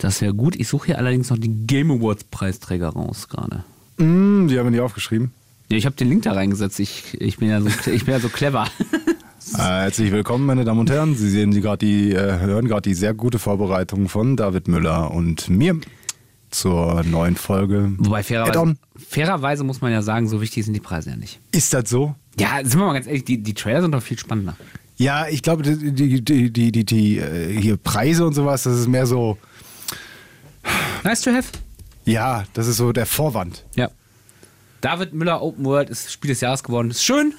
Das wäre gut. Ich suche hier allerdings noch die Game Awards Preisträger raus gerade. Mm, die haben wir nicht aufgeschrieben. Ja, ich habe den Link da reingesetzt. Ich, ich, bin, ja so, ich bin ja so clever. Äh, herzlich willkommen, meine Damen und Herren. Sie sehen Sie gerade die, äh, hören gerade die sehr gute Vorbereitung von David Müller und mir zur neuen Folge. Wobei fairerweise, fairerweise muss man ja sagen, so wichtig sind die Preise ja nicht. Ist das so? Ja, sind wir mal ganz ehrlich, die, die Trailer sind doch viel spannender. Ja, ich glaube, die, die, die, die, die, die äh, hier Preise und sowas, das ist mehr so, Nice to have. ja, das ist so der Vorwand. Ja. David Müller Open World ist Spiel des Jahres geworden. Ist schön,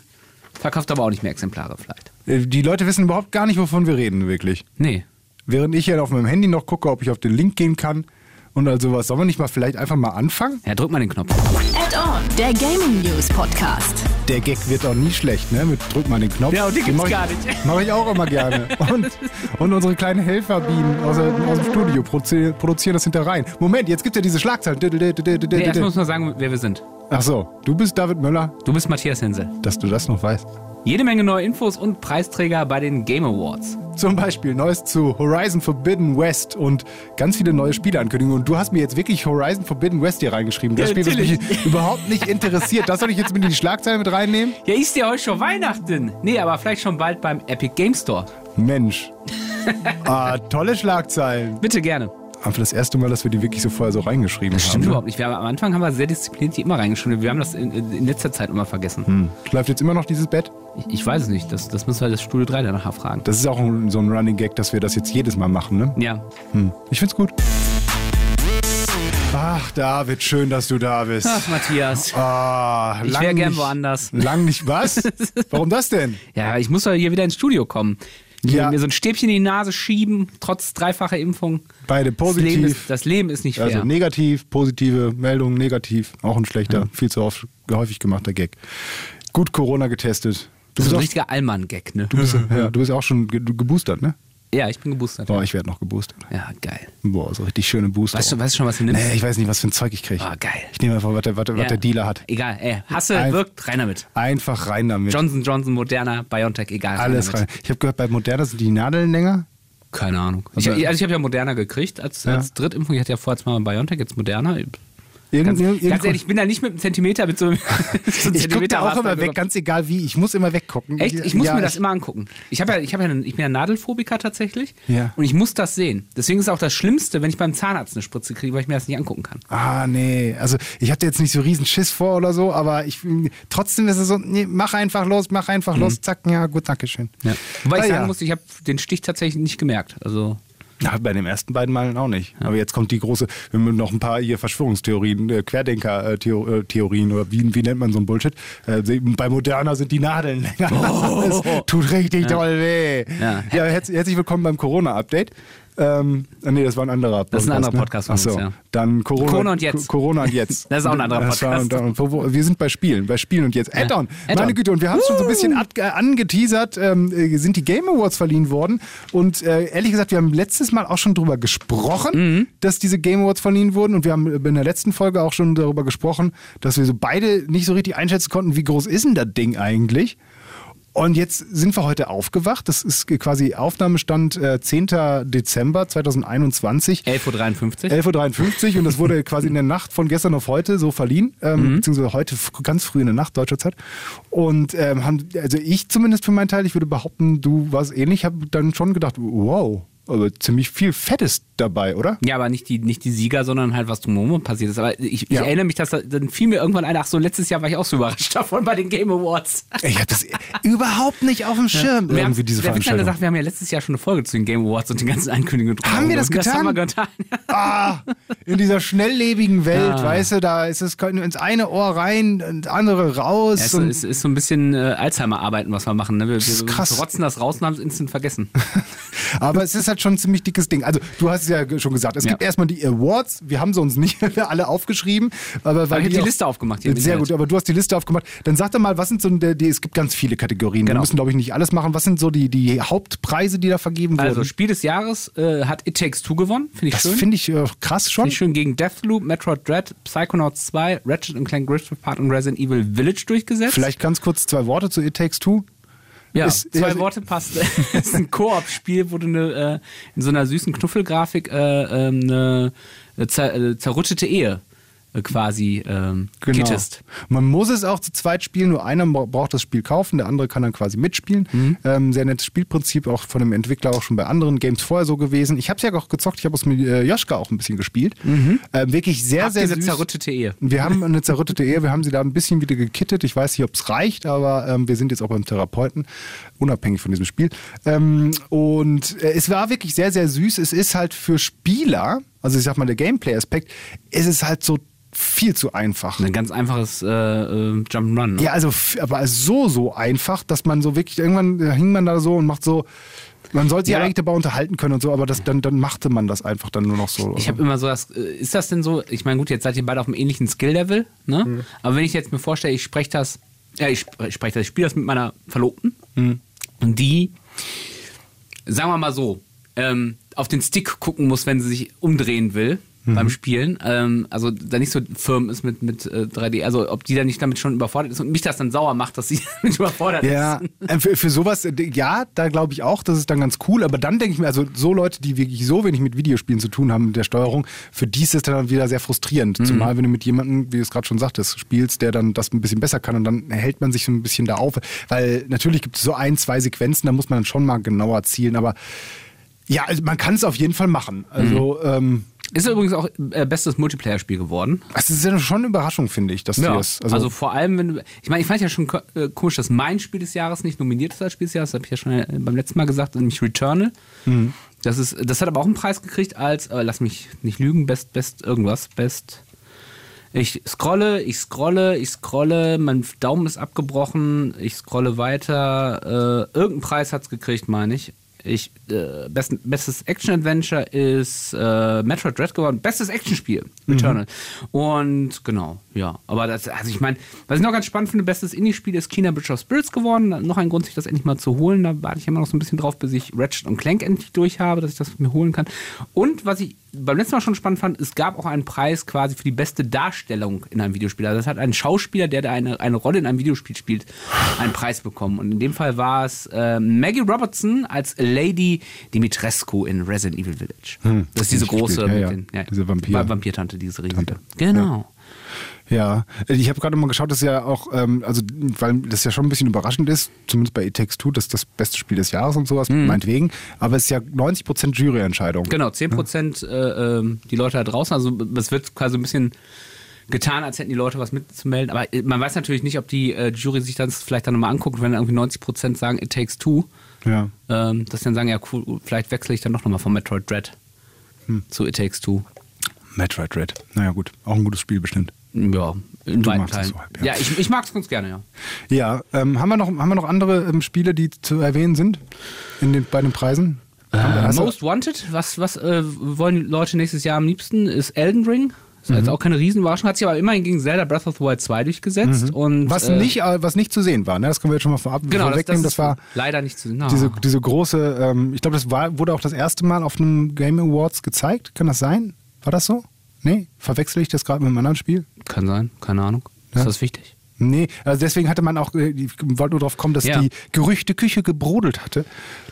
verkauft aber auch nicht mehr Exemplare vielleicht. Äh, Die Leute wissen überhaupt gar nicht, wovon wir reden, wirklich. Nee. Während ich ja auf meinem Handy noch gucke, ob ich auf den Link gehen kann und all sowas. Sollen wir nicht mal vielleicht einfach mal anfangen? Ja, drück mal den Knopf. Add-on, der Gaming News Podcast. Der Gag wird auch nie schlecht, ne? Mit drück mal den Knopf. Ja, und den gibt's mach ich- gar nicht. Mache ich auch immer gerne. Und, und unsere kleinen Helferbienen aus, aus dem Studio produzieren, produzieren das hinter rein. Moment, jetzt gibt es ja diese Schlagzeilen. Nee, erst muss man sagen, wer wir sind. Ach so, du bist David Möller, Du bist Matthias Hensel. dass du das noch weißt. Jede Menge neue Infos und Preisträger bei den Game Awards. Zum Beispiel Neues zu Horizon Forbidden West und ganz viele neue Spieleankündigungen. Und du hast mir jetzt wirklich Horizon Forbidden West hier reingeschrieben. Das Ja, Spiel, das mich überhaupt nicht interessiert. Das soll ich jetzt mit in die Schlagzeilen mit reinnehmen? Ja, ist ja heute schon Weihnachten. Nee, aber vielleicht schon bald beim Epic Game Store. Mensch. ah, tolle Schlagzeilen. Bitte gerne. Aber das erste Mal, dass wir die wirklich so vorher so reingeschrieben Das haben. stimmt überhaupt nicht. Wir haben, am Anfang haben wir sehr diszipliniert die immer reingeschrieben. Wir haben das in, in letzter Zeit immer vergessen. Hm. Läuft jetzt immer noch dieses Bett? Ich, ich weiß es nicht. Das, das müssen wir das Studio 3 danach fragen. Das ist auch ein, so ein Running Gag, dass wir das jetzt jedes Mal machen, ne? Ja. Hm. Ich find's gut. Ach, David, schön, dass du da bist. Ach, Matthias. Ah, Ich lang wär gern nicht- woanders. Lang nicht was? Warum das denn? Ja, ich muss doch hier wieder ins Studio kommen. Ja. Mir so ein Stäbchen in die Nase schieben, trotz dreifacher Impfung. Beide Das Leben, positiv. ist, das Leben ist nicht fair. Also negativ, positive Meldung, negativ. Auch ein schlechter, viel zu oft, häufig gemachter Gag. Gut Corona getestet. Du das ist bist, ein auch, richtiger Allmann-Gag, ne? du, bist, ja, du bist auch schon ge geboostert, ne? Ja, ich bin geboostert. Boah, ich werde noch geboostert. Ja, geil. Boah, so richtig schöne Booster. Weißt du, weißt du schon, was du nimmst? Nee, ich weiß nicht, was für ein Zeug ich kriege. Ah, geil. Ich nehme einfach, was der, was, Ja. der Dealer hat. Egal, ey. Hasse, Ein- wirkt, rein damit. Einfach rein damit. Johnson Johnson, Moderna, BioNTech, egal. Alles damit. rein. Ich habe gehört, bei Moderna sind die Nadeln länger. Keine Ahnung. Ich, Aber- also ich habe ja Moderna gekriegt als, Ja. als Drittimpfung. Ich hatte ja vorher zweimal BioNTech, jetzt Moderna. Irgend, Ganz, ganz ehrlich, ich bin da nicht mit einem Zentimeter, mit so einem so einem ich gucke da auch immer weg, ganz egal wie. Ich muss immer weggucken. Echt? Ich muss ja, mir das immer angucken. Ich, ja, ich, ja, ich bin ja Nadelphobiker tatsächlich. Ja. Und ich muss das sehen. Deswegen ist es auch das Schlimmste, wenn ich beim Zahnarzt eine Spritze kriege, weil ich mir das nicht angucken kann. Ah, nee. Also, ich hatte jetzt nicht so riesen Schiss vor oder so, aber ich trotzdem ist es so, nee, mach einfach los, mach einfach los, zack, ja, gut, danke schön. Ja. Wobei ich Ah, sagen muss, ich habe den Stich tatsächlich nicht gemerkt. Also Ja, bei den ersten beiden Malen auch nicht. Aber jetzt kommt die große, wir haben noch ein paar hier Verschwörungstheorien, äh, Querdenker-Theorien oder wie, wie nennt man so ein Bullshit? Äh, bei Moderna sind die Nadeln länger. Das tut richtig doll weh. Oh. Ja. Ja, herz, herzlich willkommen beim Corona-Update. Ähm, nee, das war ein anderer Podcast. Das ist ein anderer ne? Podcast von Ach so. uns, ja. Dann Corona, Corona und jetzt. Co- Corona und jetzt. Das ist auch ein anderer Das war- Podcast. und- Wir sind bei Spielen, bei Spielen und jetzt. Add-on. Add-on. Meine Güte, und wir haben es schon so ein bisschen angeteasert, ähm, äh, sind die Game Awards verliehen worden. Und äh, ehrlich gesagt, wir haben letztes Mal auch schon drüber gesprochen, Mhm. dass diese Game Awards verliehen wurden. Und wir haben in der letzten Folge auch schon darüber gesprochen, dass wir so beide nicht so richtig einschätzen konnten, wie groß ist denn das Ding eigentlich? Und jetzt sind wir heute aufgewacht. Das ist quasi Aufnahmestand äh, 10. Dezember 2021. 11.53 Uhr. 11.53 Uhr und das wurde quasi in der Nacht von gestern auf heute so verliehen, ähm, beziehungsweise heute ganz früh in der Nacht deutscher Zeit. Und ähm, haben, also ich zumindest für meinen Teil, ich würde behaupten, du warst ähnlich, habe dann schon gedacht, wow, aber ziemlich viel Fettes dabei, oder? Ja, aber nicht die, nicht die Sieger, sondern halt, was drumherum passiert ist. Aber ich, ich Ja. erinnere mich, dass da, dann fiel mir irgendwann ein, ach so, letztes Jahr war ich auch so überrascht davon bei den Game Awards. Ich habe das überhaupt nicht auf dem Schirm, Wir haben, irgendwie diese der Veranstaltung. Sache, wir haben ja letztes Jahr schon eine Folge zu den Game Awards und den ganzen Ankündigungen drum. Haben wir das Das haben wir getan? getan. Ah, in dieser schnelllebigen Welt, Ja. weißt du, da ist es ins eine Ohr rein, ins andere raus. Ja, es und ist, ist so ein bisschen äh, Alzheimer-Arbeiten, was wir machen. Ne? Wir, wir krass. rotzen das raus und haben es instant vergessen. Aber es ist halt schon ein ziemlich dickes Ding. Also, du hast es ja schon gesagt, es Ja. gibt erstmal die Awards. Wir haben sie uns nicht alle aufgeschrieben. Aber weil ich hab die Liste aufgemacht Sehr gut, aber du hast die Liste aufgemacht. Dann sag doch mal, was sind so die, die es gibt ganz viele Kategorien. Wir Genau. müssen, glaube ich, nicht alles machen. Was sind so die, die Hauptpreise, die da vergeben Also, wurden? Spiel des Jahres äh, hat It Takes Two gewonnen. Finde ich Das schön. finde ich äh, krass schon. Finde ich schön gegen Deathloop, Metroid Dread, Psychonauts 2, Ratchet Clank Rift Apart und Resident Evil Village durchgesetzt. Vielleicht ganz kurz zwei Worte zu It Takes Two. Ja, Ist- zwei also- Worte passt. es ist ein Koop-Spiel, wo du eine, äh, in so einer süßen Knuffelgrafik äh, ähm, eine, eine zer, äh, zerrüttete Ehe quasi ähm, Genau. gittest. Man muss es auch zu zweit spielen, nur einer bra- braucht das Spiel kaufen, der andere kann dann quasi mitspielen. Mhm. Ähm, sehr nettes Spielprinzip, auch von dem Entwickler auch schon bei anderen Games vorher so gewesen. Ich habe es ja auch gezockt, ich habe es mit äh, Joschka auch ein bisschen gespielt. Ähm, wirklich sehr, Habt sehr diese süß. zerrüttete Ehe. Wir haben eine zerrüttete Ehe, wir haben sie da ein bisschen wieder gekittet. Ich weiß nicht, ob es reicht, aber ähm, wir sind jetzt auch beim Therapeuten, unabhängig von diesem Spiel. Ähm, und äh, es war wirklich sehr, sehr süß. Es ist halt für Spieler, also ich sag mal der Gameplay-Aspekt, es ist halt so viel zu einfach. Ein ganz einfaches äh, äh, Jump'n'Run. Ne? Ja, also aber so, so einfach, dass man so wirklich, irgendwann hing man da so und macht so, man sollte sich Ja. eigentlich dabei unterhalten können und so, aber das, dann, dann machte man das einfach dann nur noch so. Ich habe immer so das, äh, ist das denn so, ich meine, gut, jetzt seid ihr beide auf einem ähnlichen Skill-Level, ne? Mhm. Aber wenn ich jetzt mir vorstelle, ich spreche das, ja, ich spreche das, ich spiele das mit meiner Verlobten Mhm. und die, sagen wir mal so, ähm, auf den Stick gucken muss, wenn sie sich umdrehen will Mhm. beim Spielen, ähm, also da nicht so firm ist mit, mit äh, 3D, also ob die dann nicht damit schon überfordert ist und mich das dann sauer macht, dass sie damit überfordert Ja, ist. äh, für, für sowas, äh, ja, da glaube ich auch, das ist dann ganz cool, aber dann denke ich mir, also so Leute, die wirklich so wenig mit Videospielen zu tun haben, mit der Steuerung, für die ist das dann wieder sehr frustrierend. Mhm. Zumal, wenn du mit jemandem, wie du es gerade schon sagtest, spielst, der dann das ein bisschen besser kann und dann hält man sich so ein bisschen da auf. Weil natürlich gibt es so ein, zwei Sequenzen, da muss man dann schon mal genauer zielen, aber ja, also man kann es auf jeden Fall machen. Also, Mhm. ähm, Ist übrigens auch äh, bestes Multiplayer-Spiel geworden. es ist ja schon eine Überraschung, finde ich, dass Ja, das. also, vor allem, wenn du, ich meine, ich fand ja schon äh, komisch, dass mein Spiel des Jahres nicht nominiert ist als Spiel des Jahres, das habe ich ja schon äh, beim letzten Mal gesagt, nämlich Returnal. Mhm. Das, ist, das hat aber auch einen Preis gekriegt als, äh, lass mich nicht lügen, Best, Best irgendwas, Best. Ich scrolle, ich scrolle, ich scrolle, mein Daumen ist abgebrochen, ich scrolle weiter. Äh, irgendeinen Preis hat es gekriegt, meine ich. Ich, äh, best, bestes Action-Adventure ist äh, Metroid Dread geworden. Bestes Actionspiel, Returnal. Und genau, ja. Aber das, also ich meine, was ich noch ganz spannend finde, bestes Indie-Spiel ist Kina Bridge of Spirits geworden. Noch ein Grund, sich das endlich mal zu holen. Da warte ich immer noch so ein bisschen drauf, bis ich Ratchet und Clank endlich durch habe, dass ich das mir holen kann. Und was ich beim letzten Mal schon spannend fand, es gab auch einen Preis quasi für die beste Darstellung in einem Videospiel. Also das hat ein Schauspieler, der da eine, eine Rolle in einem Videospiel spielt, einen Preis bekommen. Und in dem Fall war es äh, Maggie Robertson als Lady Dimitrescu in Resident Evil Village. das ist diese große, ja, ja. den, Diese Vampir- Va- Vampirtante, diese riesige. Tante. Genau. Ja, ich habe gerade mal geschaut, dass ja auch, ähm, also weil das ja schon ein bisschen überraschend ist, zumindest bei It Takes Two, das ist das beste Spiel des Jahres und sowas, meinetwegen, aber es ist ja 90% Juryentscheidung. Genau, 10% äh, ähm, die Leute da draußen. Also es wird quasi ein bisschen getan, als hätten die Leute was mitzumelden. Aber äh, man weiß natürlich nicht, ob die äh, Jury sich das vielleicht dann nochmal anguckt, wenn irgendwie 90% sagen, it takes two. Ja. Ähm, dass sie dann sagen, ja cool, vielleicht wechsle ich dann doch nochmal von Metroid Dread zu It Takes Two. Metroid Red. Naja gut, auch ein gutes Spiel bestimmt. Ja, in Du weiten Teilen. so halb, ja. ja, ich, ich mag es ganz gerne, ja. Ja, ähm, haben, wir noch, haben wir noch andere ähm, Spiele, die zu erwähnen sind in den, bei den Preisen? Du- Most Wanted, was, was äh, wollen die Leute nächstes Jahr am liebsten? Ist Elden Ring. Ist Mhm. jetzt auch keine Riesenüberraschung, hat sich aber immerhin gegen Zelda Breath of the Wild 2 durchgesetzt. Und, Mhm. was, äh, nicht, äh, was nicht zu sehen war, ne? das können wir jetzt schon mal vorab Genau, das, das, vorwegnehmen. ist Das, war leider nicht zu sehen. diese, diese große, ähm, ich glaube, das war, wurde auch das erste Mal auf einem Game Awards gezeigt. Kann das sein? War das so? Nee? Verwechsel ich das gerade mit einem anderen Spiel? Kann sein, keine Ahnung. Ja. Ist das wichtig? Nee, also deswegen hatte man auch, äh, ich wollte nur drauf kommen, dass Ja. die Gerüchteküche gebrodelt hatte,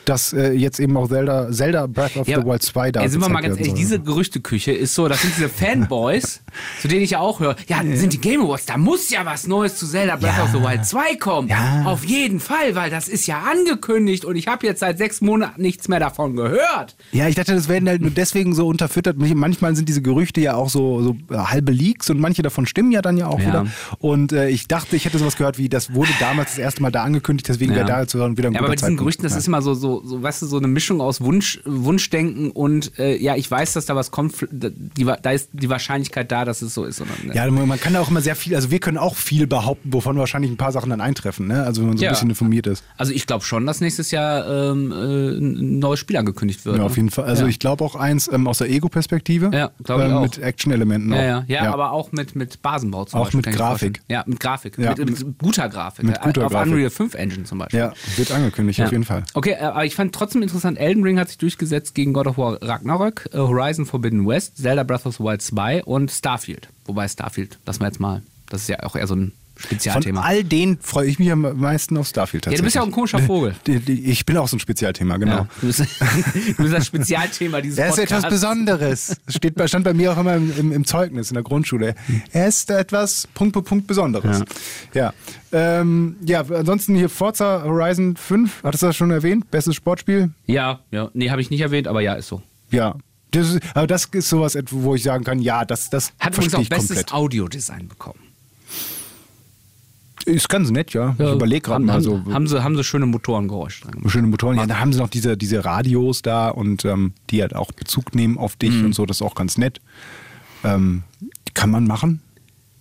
dass äh, jetzt eben auch Zelda, Zelda Breath of the Wild 2 da Ey, sind wir mal ganz ehrlich, diese Gerüchteküche ist so, das sind diese Fanboys, zu denen ich ja auch höre. Ja, sind die Game Awards, da muss ja was Neues zu Zelda Breath Ja. of the Wild 2 kommen. Ja. Auf jeden Fall, weil das ist ja angekündigt und ich habe jetzt seit sechs Monaten nichts mehr davon gehört. Ja, ich dachte, das werden halt nur deswegen so unterfüttert. Manchmal sind diese Gerüchte ja auch so, so äh, halbe Leaks und manche davon stimmen ja dann ja auch Ja. wieder. Und äh, ich dachte, ich hätte sowas gehört wie, das wurde damals das erste Mal da angekündigt, deswegen wäre da jetzt wieder ein Ja, guter aber bei diesen Zeitpunkt. Gerüchten, das ja. ist immer so, so, so, weißt du, so eine Mischung aus Wunsch, Wunschdenken und äh, ja, ich weiß, dass da was kommt. Die, da ist die Wahrscheinlichkeit da, dass es so ist. Oder, ne? Ja, man kann da auch immer sehr viel, also wir können auch viel behaupten, wovon wahrscheinlich ein paar Sachen dann eintreffen, ne? Also wenn man so Ja. ein bisschen informiert ist. Also ich glaube schon, dass nächstes Jahr ähm, äh, ein neues Spiel angekündigt wird. Ja, ne? auf jeden Fall. Also ja. ich glaube auch eins ähm, aus der Ego-Perspektive. Ja, glaub ich ähm, auch. Mit Action-Elementen. Ja, auch. ja, ja, aber auch mit, mit Basenbau zum Auch Beispiel. mit ich mir Grafik. Ja, mit Grafik. Ja, mit, mit guter Grafik. mit guter Auf Grafik. Unreal 5 Engine zum Beispiel. Ja, wird angekündigt, auf jeden Fall. Okay, äh, aber ich fand trotzdem interessant, Elden Ring hat sich durchgesetzt gegen God of War Ragnarök, äh, Horizon Forbidden West, Zelda Breath of the Wild 2 und Starfield. Wobei Starfield, lassen wir jetzt mal, das ist ja auch eher so ein Spezialthema. Von all denen freue ich mich am meisten auf Starfield Ja, du tatsächlich. bist ja auch ein komischer Vogel. Ich bin auch so ein Spezialthema, genau. Ja, du, bist, du bist das Spezialthema dieses Er ist Podcasts. etwas Besonderes. Steht stand bei mir auch immer im, im, im Zeugnis in der Grundschule. Er ist etwas Punkt, Punkt, Punkt Besonderes. Ja. Ähm, ja, ansonsten hier Forza Horizon 5, hattest du das schon erwähnt? Bestes Sportspiel? Ja, ja. Nee, habe ich nicht erwähnt, aber ja, ist so. Ja. Das ist, aber das ist sowas, wo ich sagen kann, ja, das, das Hat übrigens auch bestes komplett. Audiodesign bekommen. Ist ganz nett, ja. ich überlege gerade mal so. Haben sie, haben sie schöne Motorengeräusche dran. Schöne Motoren. Ja, da haben sie noch diese, diese Radios da und ähm, die halt auch Bezug nehmen auf dich Mhm. und so. Das ist auch ganz nett. Ähm, kann man machen.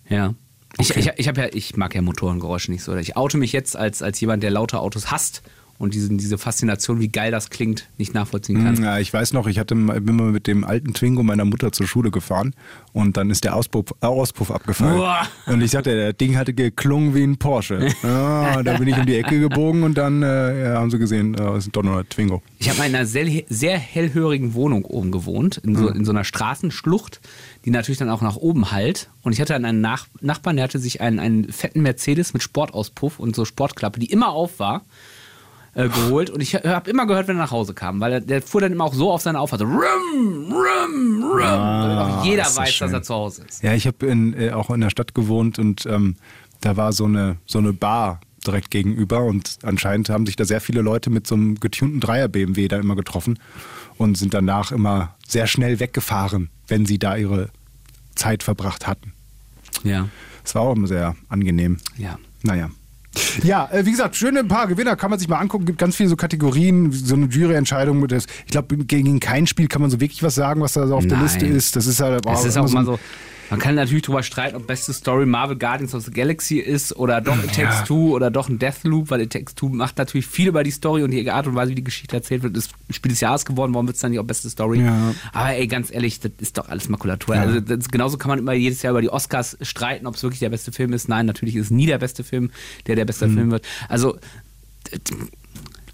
Ja. Ich, Okay. ich, ich, hab ja, ich mag ja Motorengeräusche nicht so. Ich oute mich jetzt als, als jemand, der laute Autos hasst und diesen, diese Faszination, wie geil das klingt, nicht nachvollziehen kann. Ja, ich weiß noch, ich hatte, bin mal mit dem alten Twingo meiner Mutter zur Schule gefahren und dann ist der Auspuff, äh, Auspuff abgefallen. Uah. Und ich sagte, der Ding hatte geklungen wie ein Porsche. Ja, da bin ich um die Ecke gebogen und dann äh, ja, haben sie gesehen, äh, es ist doch nur ein Twingo. Ich habe mal in einer sehr, sehr hellhörigen Wohnung oben gewohnt, in so, in so einer Straßenschlucht, die natürlich dann auch nach oben hallt. Und ich hatte dann einen Nach Nachbarn, der hatte sich einen, einen fetten Mercedes mit Sportauspuff und so Sportklappe, die immer auf war, äh, geholt. Und ich habe immer gehört, wenn er nach Hause kam, weil er, der fuhr dann immer auch so auf seine Auffahrt. So, rum, rum, rum. damit auch jeder das weiß, schön. dass er zu Hause ist. Ja, ich habe in, äh, auch in der Stadt gewohnt und ähm, da war so eine, so eine Bar direkt gegenüber und anscheinend haben sich da sehr viele Leute mit so einem getunten Dreier-BMW da immer getroffen und sind danach immer sehr schnell weggefahren, wenn sie da ihre Zeit verbracht hatten. Ja, Das war auch immer sehr angenehm. ja. Naja. Ja, äh, wie gesagt, schöne paar Gewinner kann man sich mal angucken. Gibt ganz viele so Kategorien, so eine Juryentscheidung. mit Ich glaube, gegen kein Spiel kann man so wirklich was sagen, was da so auf der Nein. Liste ist. Das ist halt Es ist auch mal ein- so. Man kann natürlich drüber streiten, ob beste Story Marvel Guardians of the Galaxy ist oder doch It Takes Ja. Two oder doch ein Deathloop, weil It Takes Two macht natürlich viel über die Story und die Art und Weise, wie die Geschichte erzählt wird, ist Spiel des Jahres geworden. Warum wird es dann nicht auch beste Story? Ja. Aber ey, ganz ehrlich, das ist doch alles Makulatur. Ja. Also das, genauso kann man immer jedes Jahr über die Oscars streiten, ob es wirklich der beste Film ist. Nein, natürlich ist es nie der beste Film, der der Mhm. beste Film wird. Also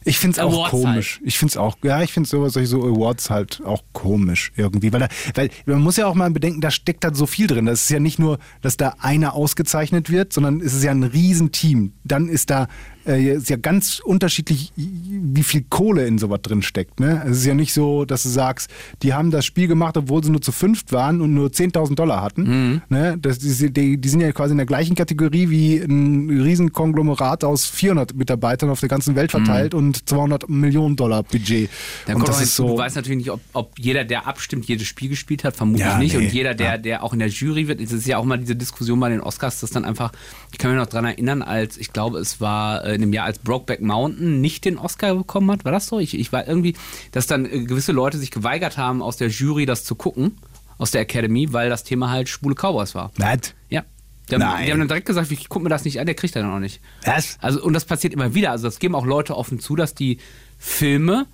Ich finde es auch Awards komisch. Ich finde es auch, ja, ich finde sowas, solche so Awards halt auch komisch irgendwie. Weil, da, weil man muss ja auch mal bedenken, da steckt da so viel drin. Das ist ja nicht nur, dass da einer ausgezeichnet wird, sondern es ist ja ein Riesenteam. Dann ist da äh, ist ja ganz unterschiedlich, wie viel Kohle in sowas drin steckt. Ne? Es ist ja nicht so, dass du sagst, die haben das Spiel gemacht, obwohl sie nur zu fünft waren und nur 10.000 Dollar hatten. Ne? Das, die, die, die sind ja quasi in der gleichen Kategorie wie ein Riesenkonglomerat aus 400 Mitarbeitern auf der ganzen Welt verteilt und 200 Millionen Dollar Budget. Da und das ist so. du weißt natürlich nicht, ob, ob jeder, der abstimmt, jedes Spiel gespielt hat, vermutlich Ja, nicht. nee, und jeder, der, der auch in der Jury wird, es ist ja auch mal diese Diskussion bei den Oscars, dass dann einfach, ich kann mich noch dran erinnern, als, ich glaube, es war äh, in dem Jahr, als Brokeback Mountain nicht den Oscar bekommen hat, war das so? Ich, ich war irgendwie, dass dann äh, gewisse Leute sich geweigert haben, aus der Jury das zu gucken, aus der Academy, weil das Thema halt schwule Cowboys war. Was? Ja. Die haben, Nein. die haben dann direkt gesagt, ich guck mir das nicht an, der kriegt er dann auch nicht. Was? Also, und das passiert immer wieder. Also, das geben auch Leute offen zu, dass die Filme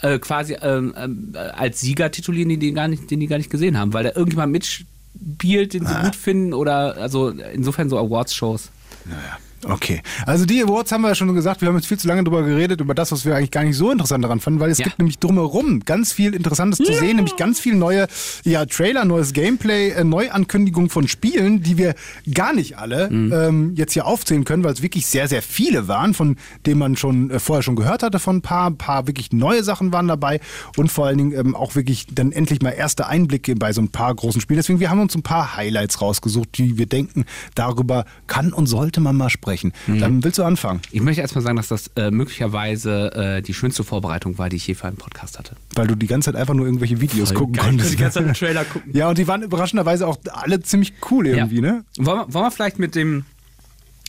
äh, quasi ähm, ähm, als Sieger titulieren, die, die, gar nicht, den die gar nicht gesehen haben, weil da irgendjemand mitspielt, den sie Ah. gut finden oder also insofern so Awards-Shows. Naja. Okay, also die Awards haben wir ja schon gesagt, wir haben jetzt viel zu lange drüber geredet, über das, was wir eigentlich gar nicht so interessant daran fanden, weil es Ja. gibt nämlich drumherum ganz viel Interessantes zu sehen, nämlich ganz viel neue ja, Trailer, neues Gameplay, äh, Neuankündigungen von Spielen, die wir gar nicht alle Mhm. ähm, jetzt hier aufzählen können, weil es wirklich sehr, sehr viele waren, von denen man schon äh, vorher schon gehört hatte von ein paar, ein paar wirklich neue Sachen waren dabei und vor allen Dingen ähm, auch wirklich dann endlich mal erste Einblicke bei so ein paar großen Spielen. Deswegen, wir haben uns ein paar Highlights rausgesucht, die wir denken, darüber kann und sollte man mal sprechen. Dann willst du anfangen, Ich möchte erstmal sagen, dass das äh, möglicherweise äh, die schönste Vorbereitung war, die ich je für einen Podcast hatte. weil du die ganze Zeit einfach nur irgendwelche Videos gucken konntest. Die ganze Zeit einen Trailer gucken. Ja, und die waren überraschenderweise auch alle ziemlich cool irgendwie, ja. ne? Wollen, wir, wollen wir vielleicht mit dem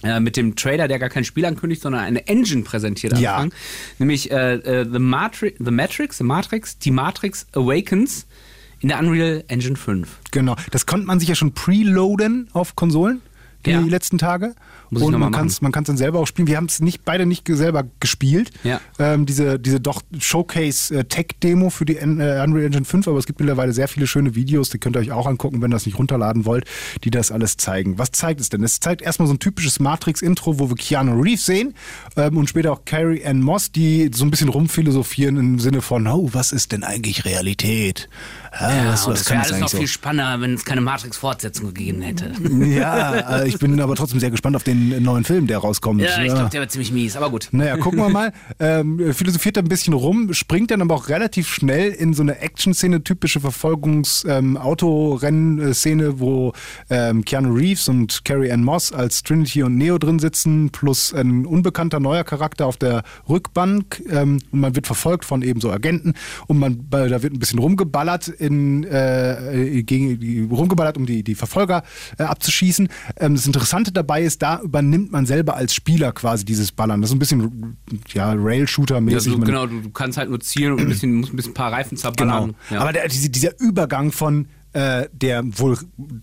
äh, mit dem Trailer, der gar kein Spiel ankündigt, sondern eine Engine präsentiert Ja. anfangen. Nämlich äh, äh, The, Matri The Matrix, The Matrix, die Matrix Awakens in der Unreal Engine 5. Genau. Das konnte man sich ja schon preloaden auf Konsolen die Ja. letzten Tage. Muss und man kann es man kann's dann selber auch spielen. Wir haben es nicht beide nicht selber gespielt. Ja. Ähm, diese, diese doch Showcase-Tech-Demo für die äh, Unreal Engine 5, aber es gibt mittlerweile sehr viele schöne Videos, die könnt ihr euch auch angucken, wenn ihr das nicht runterladen wollt, die das alles zeigen. Was zeigt es denn? Es zeigt erstmal so ein typisches Matrix-Intro, wo wir Keanu Reeves sehen ähm, und später auch Carrie Ann Moss, die so ein bisschen rumphilosophieren im Sinne von, oh, was ist denn eigentlich Realität? Ah, was, und was das wäre alles noch so? viel spannender, wenn es keine Matrix-Fortsetzung gegeben hätte. Ja, äh, ich bin aber trotzdem sehr gespannt auf den neuen Film, der rauskommt. Ja, ich glaube, der wird ziemlich mies, aber gut. Naja, gucken wir mal. Ähm, philosophiert er ein bisschen rum, springt dann aber auch relativ schnell in so eine Action-Szene, typische Verfolgungs-Autorennen-Szene, wo ähm, Keanu Reeves und Carrie Ann Moss als Trinity und Neo drin sitzen, plus ein unbekannter neuer Charakter auf der Rückbank. Ähm, und man wird verfolgt von eben so Agenten und man, da wird ein bisschen rumgeballert, in, äh, gegen, die, rumgeballert um die, die Verfolger äh, abzuschießen. Ähm, das Interessante dabei ist, da übernimmt man selber als Spieler quasi dieses Ballern. Das ist ein bisschen ja, Rail-Shooter-mäßig. Ja, du, genau, du, du, kannst halt nur zielen und ein bisschen, musst ein bisschen ein paar Reifen zerballern. Genau. Ja. Aber der, dieser Übergang von äh, der wohl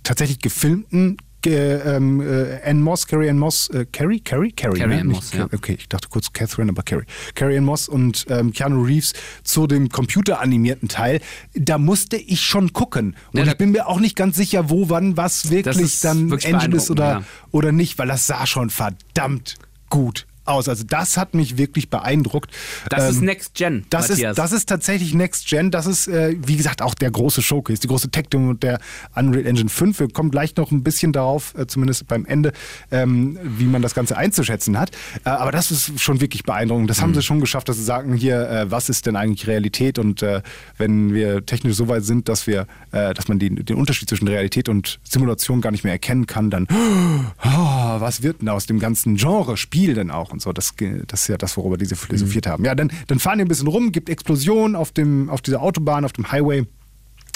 tatsächlich gefilmten ähm, äh, Ann Moss, Carrie Ann Moss, äh, Carrie? Carrie? Carrie, Carrie ne? Ann Moss, ja. Okay, ich dachte kurz Catherine, aber Carrie. Carrie Ann Moss und ähm, Keanu Reeves zu dem computeranimierten Teil. Da musste ich schon gucken. Und Ja, ich bin mir auch nicht ganz sicher, wo, wann, was wirklich dann wirklich Engine ist oder, beeindruckend, oder nicht, weil das sah schon verdammt gut aus. Also das hat mich wirklich beeindruckt. Das ist Ähm, Next Gen, das Matthias. ist, das ist tatsächlich Next Gen. Das ist, äh, wie gesagt, auch der große Showcase, die große Tech-Demo und der Unreal Engine 5. Wir kommen gleich noch ein bisschen darauf, äh, zumindest beim Ende, ähm, wie man das Ganze einzuschätzen hat. Äh, aber das ist schon wirklich beeindruckend. Das haben Mhm. sie schon geschafft, dass sie sagen, hier, äh, was ist denn eigentlich Realität? Und äh, wenn wir technisch so weit sind, dass wir, äh, dass man die, den Unterschied zwischen Realität und Simulation gar nicht mehr erkennen kann, dann, oh, was wird denn aus dem ganzen Genre Spiel denn auch und so? Das, das ist ja das, worüber diese philosophiert haben. Ja, dann, dann fahren die ein bisschen rum, gibt Explosionen auf, dem, auf dieser Autobahn, auf dem Highway.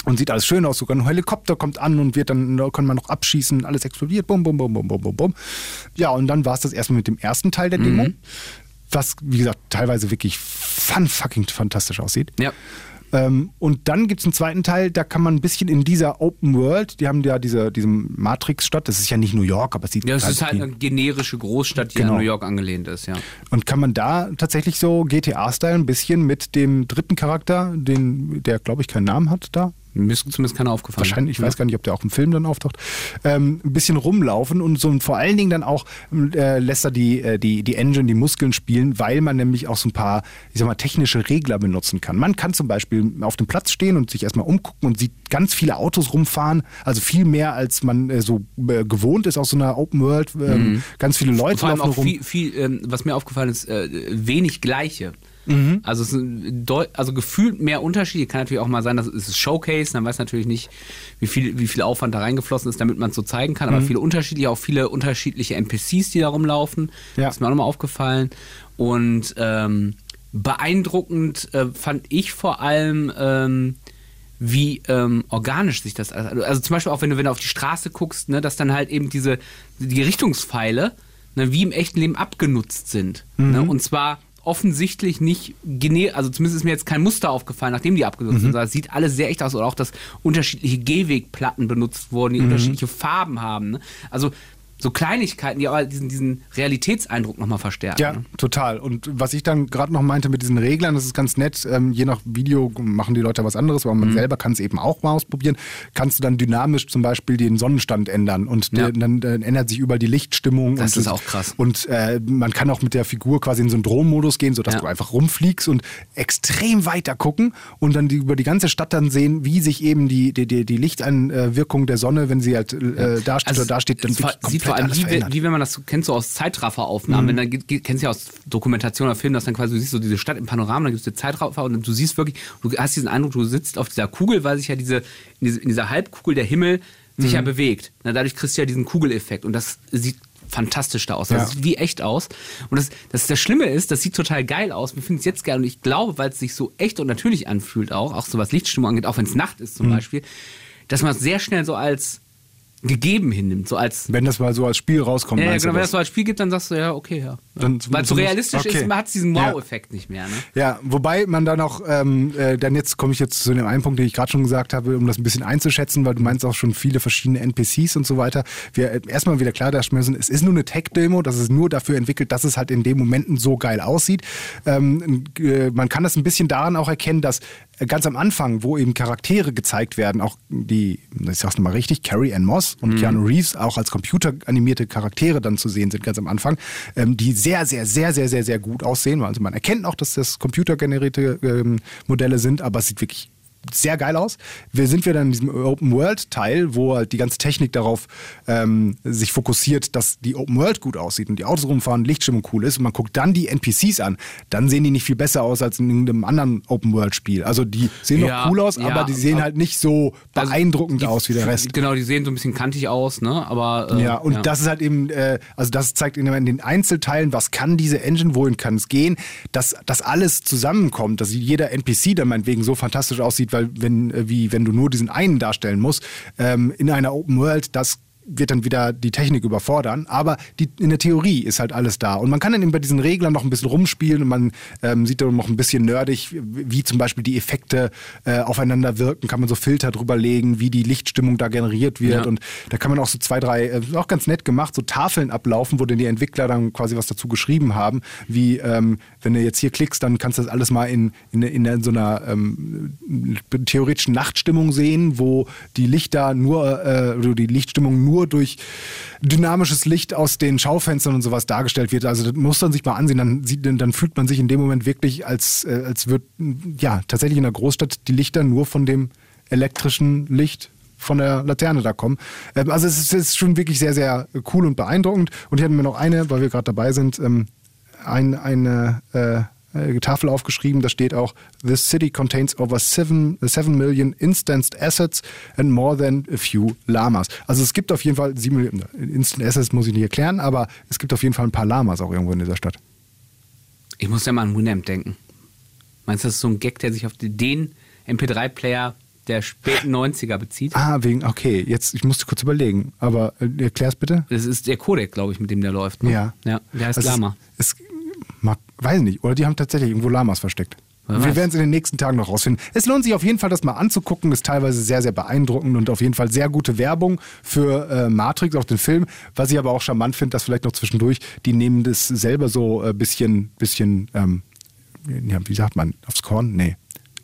Und sieht alles schön aus. Sogar ein Helikopter kommt an und wird dann, da kann man noch abschießen, alles explodiert. Bum, bum, bum, bum, bum, bum, bum. Ja, und dann war es das erstmal mit dem ersten Teil der Demo. Was, wie gesagt, teilweise wirklich fun fucking fantastisch aussieht. Ja. Ähm, und dann gibt es einen zweiten Teil, da kann man ein bisschen in dieser Open World, die haben ja diese, diese Matrix-Stadt, das ist ja nicht New York, aber es sieht Ja, es ist halt eine generische Großstadt, die Genau. an New York angelehnt ist, ja. Und kann man da tatsächlich so GTA-Style ein bisschen mit dem dritten Charakter, den, der glaube ich keinen Namen hat da, Mir ist zumindest keiner aufgefallen. wahrscheinlich, ich weiß gar nicht, ob der auch im Film dann auftaucht, ähm, ein bisschen rumlaufen und so und vor allen Dingen dann auch äh, lässt er die, äh, die, die Engine, die Muskeln spielen, weil man nämlich auch so ein paar, ich sag mal, technische Regler benutzen kann. Man kann zum Beispiel auf dem Platz stehen und sich erstmal umgucken und sieht ganz viele Autos rumfahren, also viel mehr als man äh, so äh, gewohnt ist aus so einer Open World. Ähm, Ganz viele Leute Vor allem laufen auch rum. viel, viel ähm, was mir aufgefallen ist, äh, wenig gleiche. Mhm. Also, es also gefühlt mehr Unterschiede. Kann natürlich auch mal sein, dass es ist Showcase, man weiß natürlich nicht, wie viel, wie viel Aufwand da reingeflossen ist, damit man es so zeigen kann, aber Mhm. viele unterschiedliche, auch viele unterschiedliche NPCs, die da rumlaufen. Ja. Das ist mir auch nochmal aufgefallen. Und ähm, beeindruckend äh, fand ich vor allem, ähm, wie ähm, organisch sich das alles. Also zum Beispiel auch wenn du, wenn du auf die Straße guckst, ne, dass dann halt eben diese die Richtungspfeile ne, wie im echten Leben abgenutzt sind. Ne, und zwar offensichtlich nicht gene also zumindest ist mir jetzt kein Muster aufgefallen, nachdem die abgenutzt sind. sondern Es sieht alles sehr echt aus. Oder auch, dass unterschiedliche Gehwegplatten benutzt wurden, die unterschiedliche Farben haben. Ne? Also so Kleinigkeiten, die aber diesen, diesen Realitätseindruck nochmal verstärken. Ja, ne? total. Und was ich dann gerade noch meinte mit diesen Reglern, das ist ganz nett. Ähm, je nach Video machen die Leute was anderes, aber man Mhm. selber kann es eben auch mal ausprobieren. Kannst du dann dynamisch zum Beispiel den Sonnenstand ändern und Ja. der, dann, dann ändert sich überall die Lichtstimmung. Das ist auch krass. Und äh, man kann auch mit der Figur quasi in so einen Drohnenmodus gehen, sodass Ja. du einfach rumfliegst und extrem weiter gucken und dann die, über die ganze Stadt dann sehen, wie sich eben die, die, die, die Lichteinwirkung der Sonne, wenn sie halt äh, da steht oder da steht, dann Also wirklich sieht komplett vor allem wie. Mhm. wie wenn man das so kennt, so aus Zeitrafferaufnahmen. Wenn dann kennst du ja aus Dokumentation oder Film, dass dann quasi du siehst so diese Stadt im Panorama, dann gibt es eine Zeitraffer und du siehst wirklich, du hast diesen Eindruck, du sitzt auf dieser Kugel, weil sich ja diese, in, diese, in dieser Halbkugel der Himmel sich Mhm. ja bewegt. Na, dadurch kriegst du ja diesen Kugeleffekt und das sieht fantastisch da aus. Das Ja. sieht wie echt aus. Und das, das, das Schlimme ist, das sieht total geil aus. Wir finden es jetzt geil und ich glaube, weil es sich so echt und natürlich anfühlt auch, auch so was Lichtstimmung angeht, auch wenn es Nacht ist Mhm. zum Beispiel, dass man es sehr schnell so als gegeben hinnimmt, so als Wenn das mal so als Spiel rauskommt, ja, ja, genau, wenn das? das so als Spiel gibt, dann sagst du ja, okay, ja. Dann Weil es so realistisch okay. ist, man hat diesen Ja. Wow-Effekt nicht mehr. Ne? Ja, wobei man dann auch, ähm, äh, dann jetzt komme ich jetzt zu dem einen Punkt, den ich gerade schon gesagt habe, um das ein bisschen einzuschätzen, weil du meinst auch schon viele verschiedene NPCs und so weiter. Wir äh, erstmal wieder klar darstellen, es ist nur eine Tech-Demo, das ist nur dafür entwickelt, dass es halt in den Momenten so geil aussieht. Ähm, äh, man kann das ein bisschen daran auch erkennen, dass äh, ganz am Anfang, wo eben Charaktere gezeigt werden, auch die, ich sag's nochmal richtig, Carrie Ann Moss und Keanu Reeves auch als computeranimierte Charaktere dann zu sehen sind, ganz am Anfang, ähm, die sehr, sehr, sehr, sehr, sehr, sehr gut aussehen. Also man erkennt auch, dass das computergenerierte ähm, Modelle sind, aber es sieht wirklich sehr geil aus. Wir sind wir dann in diesem Open-World-Teil, wo halt die ganze Technik darauf ähm, sich fokussiert, dass die Open-World gut aussieht und die Autos rumfahren, Lichtstimmung cool ist und man guckt dann die NPCs an, dann sehen die nicht viel besser aus als in irgendeinem anderen Open-World-Spiel. Also die sehen Ja, noch cool aus, ja, aber die sehen aber- halt nicht so Also beeindruckend die- aus wie der Rest. Genau, die sehen so ein bisschen kantig aus, ne? Aber äh, Ja, und das ist halt eben, äh, also das zeigt in, in den Einzelteilen, was kann diese Engine, wohin kann es gehen, dass das alles zusammenkommt, dass jeder NPC dann meinetwegen so fantastisch aussieht, weil wenn, äh, wie wenn du nur diesen einen darstellen musst, ähm, in einer Open World, das wird dann wieder die Technik überfordern, aber die, in der Theorie ist halt alles da. Und man kann dann eben bei diesen Reglern noch ein bisschen rumspielen und man ähm, sieht dann noch ein bisschen nerdig, wie zum Beispiel die Effekte äh, aufeinander wirken, kann man so Filter drüber legen, wie die Lichtstimmung da generiert wird Ja. und da kann man auch so zwei, drei, äh, auch ganz nett gemacht, so Tafeln ablaufen, wo dann die Entwickler dann quasi was dazu geschrieben haben, wie ähm, wenn du jetzt hier klickst, dann kannst du das alles mal in, in, in, in so einer ähm, theoretischen Nachtstimmung sehen, wo die Lichter nur, äh, die Lichtstimmung nur durch dynamisches Licht aus den Schaufenstern und sowas dargestellt wird. Also das muss man sich mal ansehen, dann, sieht, dann fühlt man sich in dem Moment wirklich, als, äh, als wird ja tatsächlich in der Großstadt die Lichter nur von dem elektrischen Licht von der Laterne da kommen. Ähm, Also es ist, schon wirklich sehr, sehr cool und beeindruckend. Und ich hatte mir noch eine, weil wir gerade dabei sind, ähm, ein, eine äh, äh, Tafel aufgeschrieben, da steht auch, This city contains over 7, 7 million instanced assets and more than a few Lamas. Also es gibt auf jeden Fall 7 Millionen, Instant Assets muss ich nicht erklären, aber es gibt auf jeden Fall ein paar Lamas auch irgendwo in dieser Stadt. Ich muss ja mal an Winamp denken. Meinst du, das ist so ein Gag, der sich auf den MP3-Player der späten 90er bezieht? Ah, wegen, okay, jetzt, ich musste kurz überlegen, aber äh, erklär's bitte. Das ist der Codec, glaube ich, mit dem der läuft. Ne? Ja. Ja, der heißt Also es- Lama. Es, mag, weiß nicht. Oder die haben tatsächlich irgendwo Lamas versteckt. Wir werden es in den nächsten Tagen noch rausfinden. Es lohnt sich auf jeden Fall, das mal anzugucken. Ist teilweise sehr, sehr beeindruckend und auf jeden Fall sehr gute Werbung für äh, Matrix, auch den Film. Was ich aber auch charmant finde, dass vielleicht noch zwischendurch, die nehmen das selber so ein äh, bisschen, bisschen ähm, ja, wie sagt man, aufs Korn? Nee.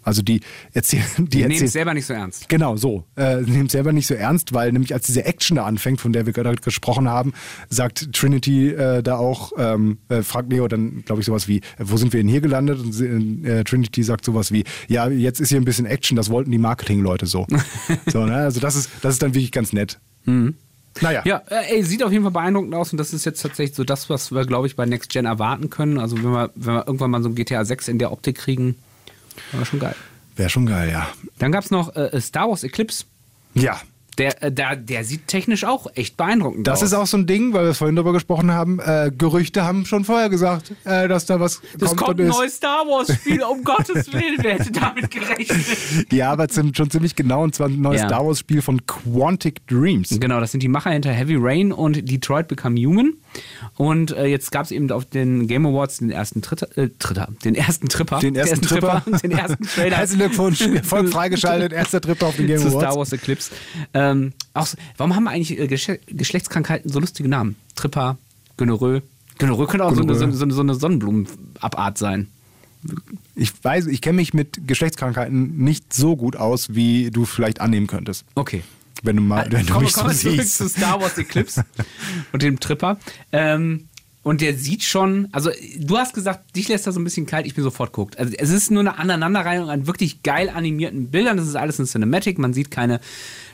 Also die erzählen, die Die nehmen es selber nicht so ernst. Genau, so. Äh, Nehmen es selber nicht so ernst, weil nämlich als diese Action da anfängt, von der wir gerade gesprochen haben, sagt Trinity äh, da auch, ähm, äh, fragt Neo dann, glaube ich, sowas wie, äh, wo sind wir denn hier gelandet? Und äh, Trinity sagt sowas wie, ja, jetzt ist hier ein bisschen Action, das wollten die Marketingleute so. so ne? Also das ist, das ist dann wirklich ganz nett. Naja. Ja, äh, ey, sieht auf jeden Fall beeindruckend aus und das ist jetzt tatsächlich so das, was wir, glaube ich, bei Next Gen erwarten können. Also wenn wir, wenn wir irgendwann mal so ein GTA 6 in der Optik kriegen, war schon geil. Wäre schon geil, ja. Dann gab es noch äh, Star Wars Eclipse. Ja. Der, äh, der, der sieht technisch auch echt beeindruckend Das aus. ist auch so ein Ding, weil wir vorhin darüber gesprochen haben. Äh, Gerüchte haben schon vorher gesagt, äh, dass da was das kommt. kommt und ein neues Star Wars Spiel, um Gottes Willen, wer hätte damit gerechnet? Ja, aber schon ziemlich genau, und zwar ein neues Ja. Star Wars Spiel von Quantic Dreams. Genau, das sind die Macher hinter Heavy Rain und Detroit Become Human. Und äh, jetzt gab es eben auf den Game Awards den ersten Tritter, äh, Tritter den ersten Tripper. Den ersten Tripper. den ersten Trailer. Herzlichen Glückwunsch, voll freigeschaltet, erster Tripper auf den Game zu Awards. Star Wars Eclipse. Ähm, auch, warum haben eigentlich äh, Gesch Geschlechtskrankheiten so lustige Namen? Tripper, Gonorrhoe. Gonorrhoe könnte auch so eine, so, Gonorrhoe. eine- so eine Sonnenblumenabart sein. Ich weiß, ich kenne mich mit Geschlechtskrankheiten nicht so gut aus, wie du vielleicht annehmen könntest. Okay. Wenn du mal, wenn du Kommen mich kommen so zurück siehst. zu Star Wars Eclipse und dem Tripper. Ähm, und der sieht schon, also du hast gesagt, dich lässt er so ein bisschen kalt, ich bin sofort guckt. Also es ist nur eine Aneinanderreihung an wirklich geil animierten Bildern. Das ist alles in Cinematic, man sieht keine,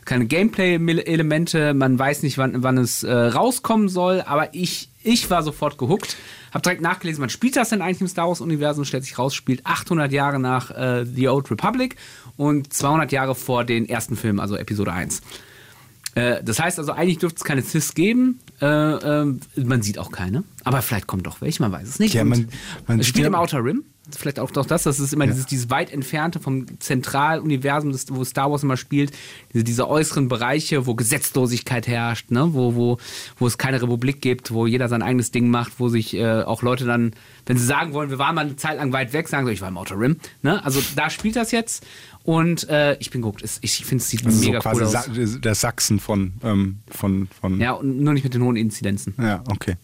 keine Gameplay-Elemente, man weiß nicht, wann, wann es äh, rauskommen soll, aber ich, ich war sofort gehuckt. Hab direkt nachgelesen, man spielt das denn eigentlich im Star Wars-Universum, stellt sich raus, spielt 800 Jahre nach äh, The Old Republic und 200 Jahre vor den ersten Film, also Episode 1. Äh, das heißt also, eigentlich dürfte es keine Cis geben. Äh, ähm, man sieht auch keine. Aber vielleicht kommt doch welche, man weiß es nicht. Ja, man- man spielt ja- im Outer Rim. Vielleicht auch doch das. Das ist immer dieses, dieses weit entfernte vom Zentraluniversum, das, wo Star Wars immer spielt. Diese, diese äußeren Bereiche, wo Gesetzlosigkeit herrscht, ne? wo, wo, wo es keine Republik gibt, wo jeder sein eigenes Ding macht, wo sich äh, auch Leute dann, wenn sie sagen wollen, wir waren mal eine Zeit lang weit weg, sagen so, ich war im Outer Rim. Ne? Also da spielt das jetzt. Und äh, ich bin geguckt. Ich finde, es sieht Das ist so mega quasi cool aus. Sa der Sachsen von, ähm, von, von Ja, und nur nicht mit den hohen Inzidenzen. Ja, okay.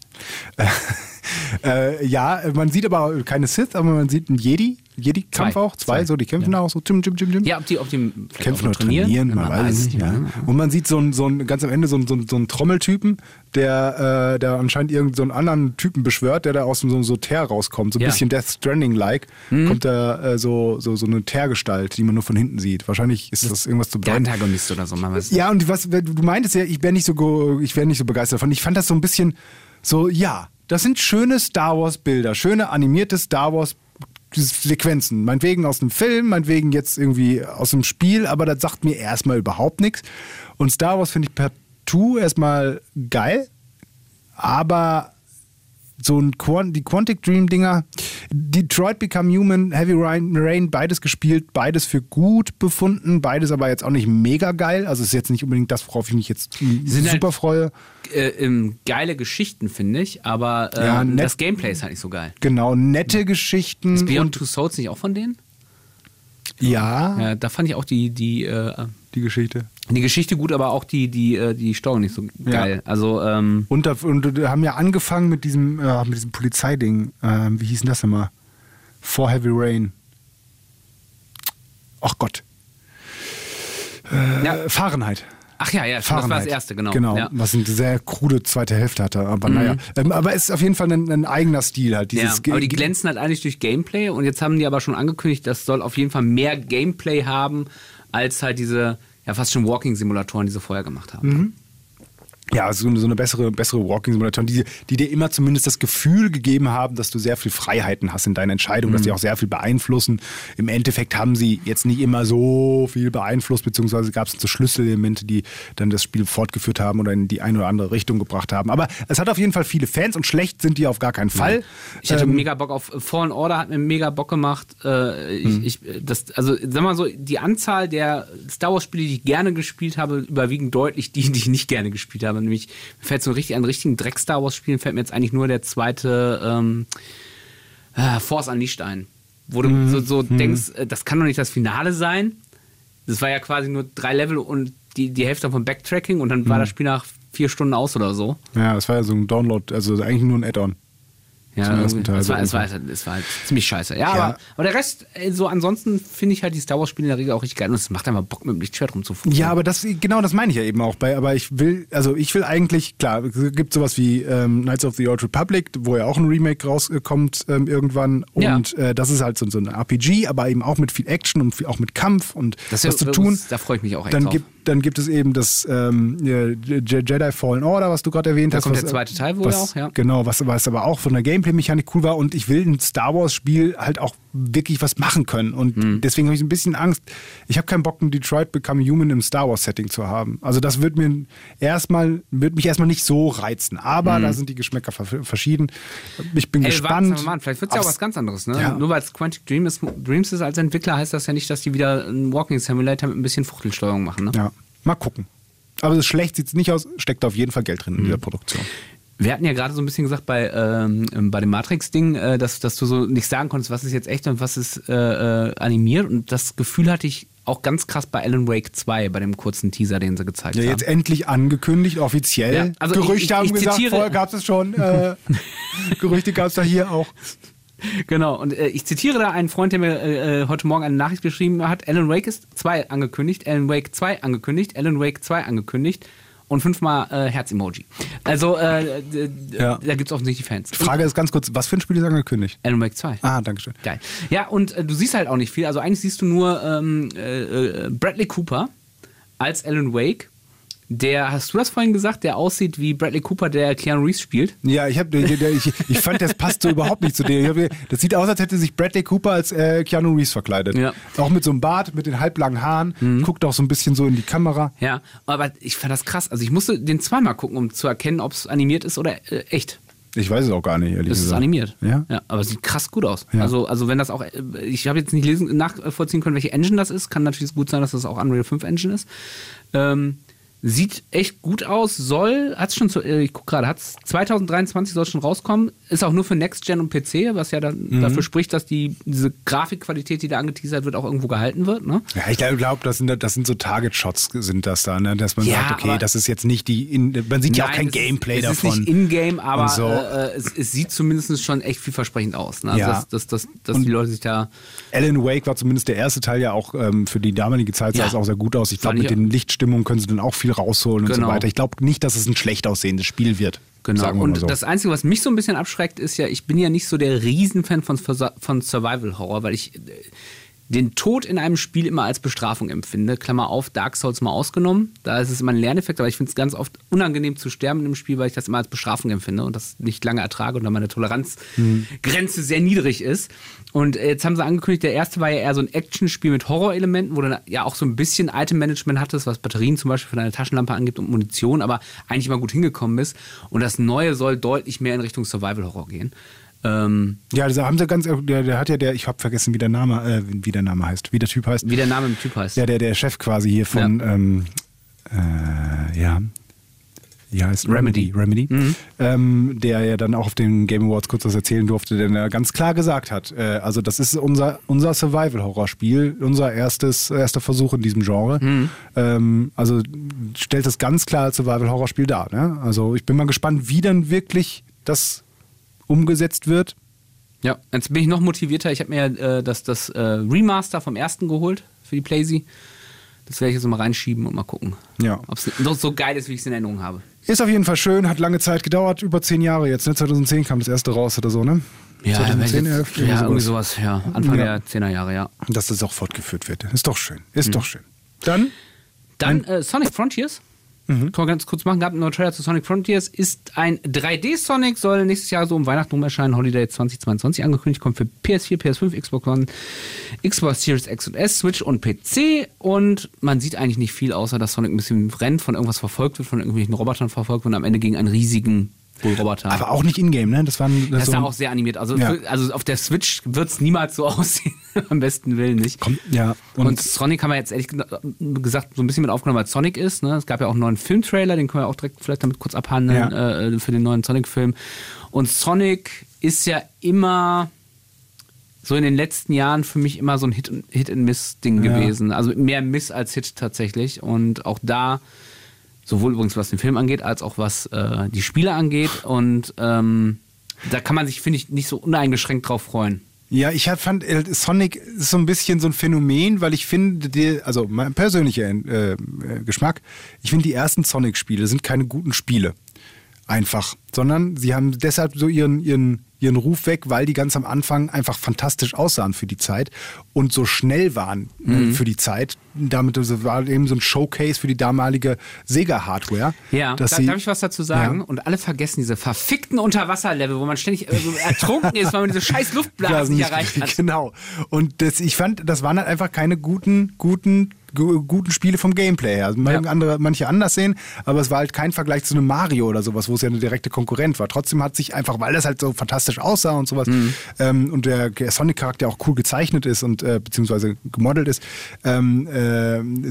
Äh, ja, man sieht aber keine Sith, aber man sieht einen Jedi. Jedi-Kampf auch, zwei, Zwei. so, die kämpfen da auch so, Tim, Tim, Tim, Tim. Ja, ob die, ob die vielleicht Kämpfen oder trainieren, man, weiß es nicht. Ja. ne? Und man sieht so einen, so einen, ganz am Ende so einen, so einen, so einen Trommeltypen, der, äh, der anscheinend irgendeinen so einen anderen Typen beschwört, der da aus so, so Teer rauskommt. So ein Ja. bisschen Death Stranding-like. Mhm. Kommt da äh, so, so, so eine Teergestalt, die man nur von hinten sieht. Wahrscheinlich ist das irgendwas zu Der bedeuten. Antagonist oder so, man weiß Ja, und was du meintest ja, ich wäre nicht so ich wäre nicht so begeistert davon. Ich fand das so ein bisschen so, ja, das sind schöne Star Wars Bilder, schöne animierte Star Wars Sequenzen, meinetwegen aus dem Film, meinetwegen jetzt irgendwie aus dem Spiel, aber das sagt mir erstmal überhaupt nichts. Und Star Wars finde ich partout erstmal geil, aber so ein Quant die Quantic Dream Dinger, Detroit Become Human, Heavy Rain, Rain, beides gespielt, beides für gut befunden, beides aber jetzt auch nicht mega geil. Also ist jetzt nicht unbedingt das, worauf ich mich jetzt sind super halt- freue. äh, ähm, geile Geschichten, finde ich, aber ähm, Ja, nett. das Gameplay ist halt nicht so geil. Genau, nette Geschichten. Ist Beyond und, Two Souls nicht auch von denen? ja, Ja, da fand ich auch die, die, äh, die Geschichte. Die Geschichte gut, aber auch die, die, äh, die Story nicht so geil. Also, ähm, Und, und haben ja angefangen mit diesem, äh, mit diesem Polizeiding. Ähm, wie hieß denn das immer? For Heavy Rain. Ach Gott. Äh, ja. Fahrenheit. Ach ja, ja, das war das erste, genau. Genau, Ja. was eine sehr krude zweite Hälfte hatte. Aber naja. Ähm, aber es ist auf jeden Fall ein, ein eigener Stil halt. Ja, aber die glänzen halt eigentlich durch Gameplay und jetzt haben die aber schon angekündigt, das soll auf jeden Fall mehr Gameplay haben, als halt diese, ja fast schon Walking-Simulatoren, die sie vorher gemacht haben. Mhm. Ja, so eine, so eine bessere, bessere Walking-Simulation, die, die dir immer zumindest das Gefühl gegeben haben, dass du sehr viel Freiheiten hast in deinen Entscheidungen, dass die auch sehr viel beeinflussen. Im Endeffekt haben sie jetzt nicht immer so viel beeinflusst, beziehungsweise gab es so Schlüsselelemente, die dann das Spiel fortgeführt haben oder in die eine oder andere Richtung gebracht haben. Aber es hat auf jeden Fall viele Fans und schlecht sind die auf gar keinen Fall. Ich hatte Ähm, mega Bock auf Fallen Order, hat mir mega Bock gemacht. Äh, ich, Mhm. ich, das, also sag mal so, die Anzahl der Star Wars Spiele, die ich gerne gespielt habe, überwiegen deutlich die, die ich nicht gerne gespielt habe. Nämlich mir fällt so richtig an richtigen Dreck Star Wars Spielen fällt mir jetzt eigentlich nur der zweite ähm, äh, Force Unleashed ein, wo du Mhm. so, so denkst, äh, das kann doch nicht das Finale sein. Das war ja quasi nur drei Level und die, die Hälfte von Backtracking und dann Mhm. war das Spiel nach vier Stunden aus oder so. ja, das war ja so ein Download, also eigentlich nur ein Add-on. Ja, irgendwie. Teil es, war, es, war, es war halt ziemlich scheiße. Ja, Ja. Aber, aber der Rest, ey, so ansonsten finde ich halt die Star Wars-Spiele in der Regel auch richtig geil. Und es macht einfach Bock, mit dem Lichtschwert rumzufuhren. Ja, aber das genau das meine ich ja eben auch bei. Aber ich will, also ich will eigentlich, klar, es gibt sowas wie ähm, Knights of the Old Republic, wo ja auch ein Remake rauskommt ähm, irgendwann. Ja. Und äh, das ist halt so, so ein RPG, aber eben auch mit viel Action und viel, auch mit Kampf und Das was ist zu ja- tun. Da freue ich mich auch echt Dann drauf. gibt, dann gibt es eben das ähm, Jedi Fallen Order, was du gerade erwähnt Da hast. kommt was, der zweite Teil wohl was, auch, ja. Genau, was, was aber auch von der Gameplay-Mechanik cool war. Und ich will ein Star Wars-Spiel halt auch wirklich was machen können. Und Mhm. deswegen habe ich ein bisschen Angst. Ich habe keinen Bock, ein Detroit Become Human im Star Wars-Setting zu haben. Also das wird mir erstmal, wird mich erstmal nicht so reizen. Aber da sind die Geschmäcker ver- verschieden. Ich bin Mhm. Ey, gespannt. warte mal, vielleicht wird es ja auch was ganz anderes. Ne? Ja. Nur weil es Quantic Dream ist, Dreams ist als Entwickler, heißt das ja nicht, dass die wieder einen Walking Simulator mit ein bisschen Fuchtelsteuerung machen. Ne? Ja, mal gucken. Aber das schlecht sieht es nicht aus, steckt auf jeden Fall Geld drin in Mhm. dieser Produktion. Wir hatten ja gerade so ein bisschen gesagt bei, ähm, bei dem Matrix-Ding, äh, dass, dass du so nicht sagen konntest, was ist jetzt echt und was ist äh, äh, animiert. Und das Gefühl hatte ich auch ganz krass bei Alan Wake 2, bei dem kurzen Teaser, den sie gezeigt Ja, haben. jetzt endlich angekündigt, offiziell. Ja, also ich- Gerüchte ich- haben ich gesagt, zitiere- vorher gab es schon. Äh, Gerüchte gab es da hier auch. Genau, und äh, ich zitiere da einen Freund, der mir äh, heute Morgen eine Nachricht geschrieben hat. Alan Wake ist 2 angekündigt, Alan Wake 2 angekündigt, Alan Wake 2 angekündigt und fünfmal äh, Herz-Emoji. Also äh, Ja. da gibt es offensichtlich Fans. Die Frage ist ganz kurz, was für ein Spiel ist angekündigt? Alan Wake 2. Ah, danke schön. Geil. Ja, und äh, du siehst halt auch nicht viel. Also eigentlich siehst du nur ähm, äh, äh, Bradley Cooper als Alan Wake, der, hast du das vorhin gesagt, der aussieht wie Bradley Cooper, der Keanu Reeves spielt? Ja, ich, hab, ich, ich, ich fand, das passt so überhaupt nicht zu hab, das sieht aus, als hätte sich Bradley Cooper als äh, Keanu Reeves verkleidet. Ja. Auch mit so einem Bart, mit den halblangen Haaren, guckt auch so ein bisschen so in die Kamera. Ja, aber ich fand das krass. Also ich musste den zweimal gucken, um zu erkennen, ob es animiert ist oder äh, echt. Ich weiß es auch gar nicht, ehrlich Das ist gesagt. animiert. Ja? ja. Aber es sieht krass gut aus. Ja. Also, also wenn das auch, äh, ich habe jetzt nicht lesen, nachvollziehen können, welche Engine das ist. Kann natürlich gut sein, dass das auch Unreal 5 Engine ist. Ähm, Sieht echt gut aus, soll, hat's schon, zu, äh, ich guck gerade, hat's 2023 soll schon rauskommen, ist auch nur für Next Gen und PC, was ja dann Mhm. dafür spricht, dass die, diese Grafikqualität, die da angeteasert wird, auch irgendwo gehalten wird, ne? Ja, ich glaube, das sind, das sind so Target-Shots sind das da, ne? dass man Ja, sagt, okay, das ist jetzt nicht die, in, man sieht ja auch Nein, kein es Gameplay es davon. ist nicht in-game, aber so. äh, äh, es, es sieht zumindest schon echt vielversprechend aus. Ne? Also Ja. dass, dass, dass, dass die Leute sich da. Alan Wake war zumindest der erste Teil ja auch ähm, für die damalige Zeit sah Ja. es auch sehr gut aus. Ich glaube, mit den Lichtstimmungen können sie dann auch viel rausholen und Genau. so weiter. Ich glaube nicht, dass es ein schlecht aussehendes Spiel wird. Genau. Und so. das Einzige, was mich so ein bisschen abschreckt, ist ja, ich bin ja nicht so der Riesenfan von, von Survival Horror, weil ich äh, den Tod in einem Spiel immer als Bestrafung empfinde. Klammer auf, Dark Souls mal ausgenommen. Da ist es immer ein Lerneffekt, aber ich finde es ganz oft unangenehm zu sterben in einem Spiel, weil ich das immer als Bestrafung empfinde und das nicht lange ertrage und dann meine Toleranzgrenze sehr niedrig ist. Und äh, jetzt haben sie angekündigt, der erste war ja eher so ein Actionspiel mit Horrorelementen, wo du ja auch so ein bisschen Item-Management hattest, was Batterien zum Beispiel für deine Taschenlampe angibt und Munition, aber eigentlich immer gut hingekommen ist. Und das Neue soll deutlich mehr in Richtung Survival-Horror gehen. Ähm, ja, das haben sie ganz, der, der hat ja der, ich habe vergessen, wie der Name, äh, wie der Name heißt, wie der Typ heißt. wie der Name im Typ heißt. Ja, der, der Chef quasi hier von, ähm, äh, ja, ja, heißt Remedy, Remedy. Remedy, ähm, der ja dann auch auf den Game Awards kurz was erzählen durfte, der ja ganz klar gesagt hat, äh, also das ist unser, unser Survival-Horror-Spiel, unser erstes, erster Versuch in diesem Genre. Ähm, also stellt das ganz klar als Survival-Horror-Spiel dar. Ne? Also ich bin mal gespannt, wie dann wirklich das umgesetzt wird. Ja, jetzt bin ich noch motivierter. Ich habe mir äh, das, das äh, Remaster vom ersten geholt für die Playsee. Das werde ich jetzt mal reinschieben und mal gucken, Ja. ob es so, geil ist, wie ich es in Erinnerung habe. Ist auf jeden Fall schön, hat lange Zeit gedauert, über zehn Jahre jetzt. Ne? 2010 kam das erste raus oder so, ne? Ja, 2010, wenn 11, jetzt, ja irgendwie sowas. sowas. Ja, Anfang Ja. der 10er Jahre, ja. Dass das auch fortgeführt wird. Ist doch schön. Ist Mhm. doch schön. Dann? Dann äh, Sonic Frontiers. Mhm. Kann man ganz kurz machen. Gab einen neuen Trailer zu Sonic Frontiers. Ist ein 3D-Sonic, soll nächstes Jahr so um Weihnachten rum erscheinen. Holiday 2022 angekündigt. Kommt für PS4, PS5, Xbox One, Xbox Series X und S, Switch und PC. Und man sieht eigentlich nicht viel, außer dass Sonic ein bisschen rennt, von irgendwas verfolgt wird, von irgendwelchen Robotern verfolgt wird und am Ende gegen einen riesigen Roboter. Aber auch nicht in-game, ne? Das waren das ist so ein- auch sehr animiert. Also, Ja. für, also auf der Switch wird es niemals so aussehen. Am besten Willen nicht. Kommt, ja. Und, Und, Sonic haben wir jetzt ehrlich gesagt so ein bisschen mit aufgenommen, weil Sonic ist. Ne? Es gab ja auch einen neuen Filmtrailer, den können wir auch direkt vielleicht damit kurz abhandeln Ja. äh, für den neuen Sonic-Film. Und Sonic ist ja immer so in den letzten Jahren für mich immer so ein Hit- Hit-and-Miss-Ding Ja. gewesen. Also mehr Miss als Hit tatsächlich. Und auch da, sowohl übrigens was den Film angeht, als auch was äh, die Spiele angeht. Und ähm, da kann man sich, finde ich, nicht so uneingeschränkt drauf freuen. ja, ich hab, fand, äh, Sonic ist so ein bisschen so ein Phänomen, weil ich finde, die, also mein persönlicher äh, äh, Geschmack, ich finde, die ersten Sonic-Spiele sind keine guten Spiele. Einfach. Sondern sie haben deshalb so ihren, ihren, ihren Ruf weg, weil die ganz am Anfang einfach fantastisch aussahen für die Zeit und so schnell waren Mhm. äh, für die Zeit. Damit das war eben so ein Showcase für die damalige Sega-Hardware. Ja, dass da, sie- darf ich was dazu sagen? Ja. Und alle vergessen diese verfickten Unterwasserlevel, wo man ständig äh, ertrunken ist, weil man diese scheiß Luftblasen nicht erreicht hat. Genau. Und das, ich fand, das waren halt einfach keine guten, guten, gu- guten Spiele vom Gameplay her. Also Ja. andere, manche anders sehen, aber es war halt kein Vergleich zu einem Mario oder sowas, wo es ja eine direkte Konkurrent war. Trotzdem hat sich einfach, weil das halt so fantastisch aussah und sowas Mhm. ähm, und der, der Sonic-Charakter auch cool gezeichnet ist und äh, beziehungsweise gemodelt ist, ähm, äh,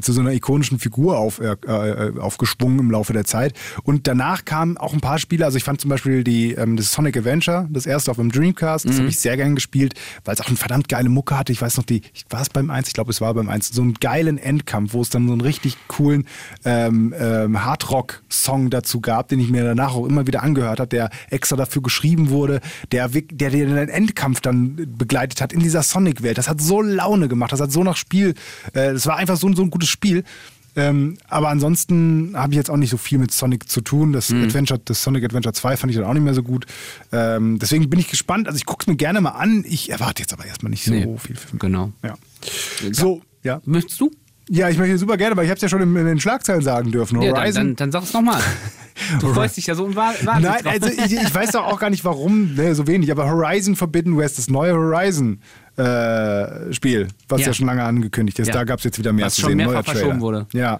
zu so einer ikonischen Figur auf, äh, äh, aufgeschwungen im Laufe der Zeit. Und danach kamen auch ein paar Spiele, also ich fand zum Beispiel die, ähm, das Sonic Adventure, das erste auf dem Dreamcast, das habe ich sehr gern gespielt, weil es auch eine verdammt geile Mucke hatte. Ich weiß noch, die, ich- war es beim 1, ich glaube, es war beim 1, so einen geilen Endkampf, wo es dann so einen richtig coolen ähm, ähm, Hardrock-Song dazu gab, den ich mir danach auch immer wieder angehört habe, der extra dafür geschrieben wurde, der, der, der den Endkampf dann begleitet hat in dieser Sonic-Welt. Das hat so Laune gemacht, das hat so nach Spiel, äh, das war einfach so, ein- so ein gutes Spiel. Ähm, aber ansonsten habe ich jetzt auch nicht so viel mit Sonic zu tun. Das Adventure, das Sonic Adventure 2 fand ich dann auch nicht mehr so gut. Ähm, deswegen bin ich gespannt. Also ich gucke es mir gerne mal an. Ich erwarte jetzt aber erstmal nicht so Nee, viel. Für Genau. Ja. So, ja. Möchtest du? Ja, ich möchte super gerne, weil ich habe es ja schon in, in den Schlagzeilen sagen dürfen. Ja, dann, Horizon. dann, dann sag es nochmal. Du freust dich ja so und war, Nein, also ich, ich weiß doch auch gar nicht, warum ne, so wenig, aber Horizon Forbidden West, das neue Horizon-Spiel, was ja. Ja. schon lange angekündigt ist, Ja. da gab es jetzt wieder mehr Was zu schon sehen. mehrfach neuer Trailer. verschoben wurde. Ja.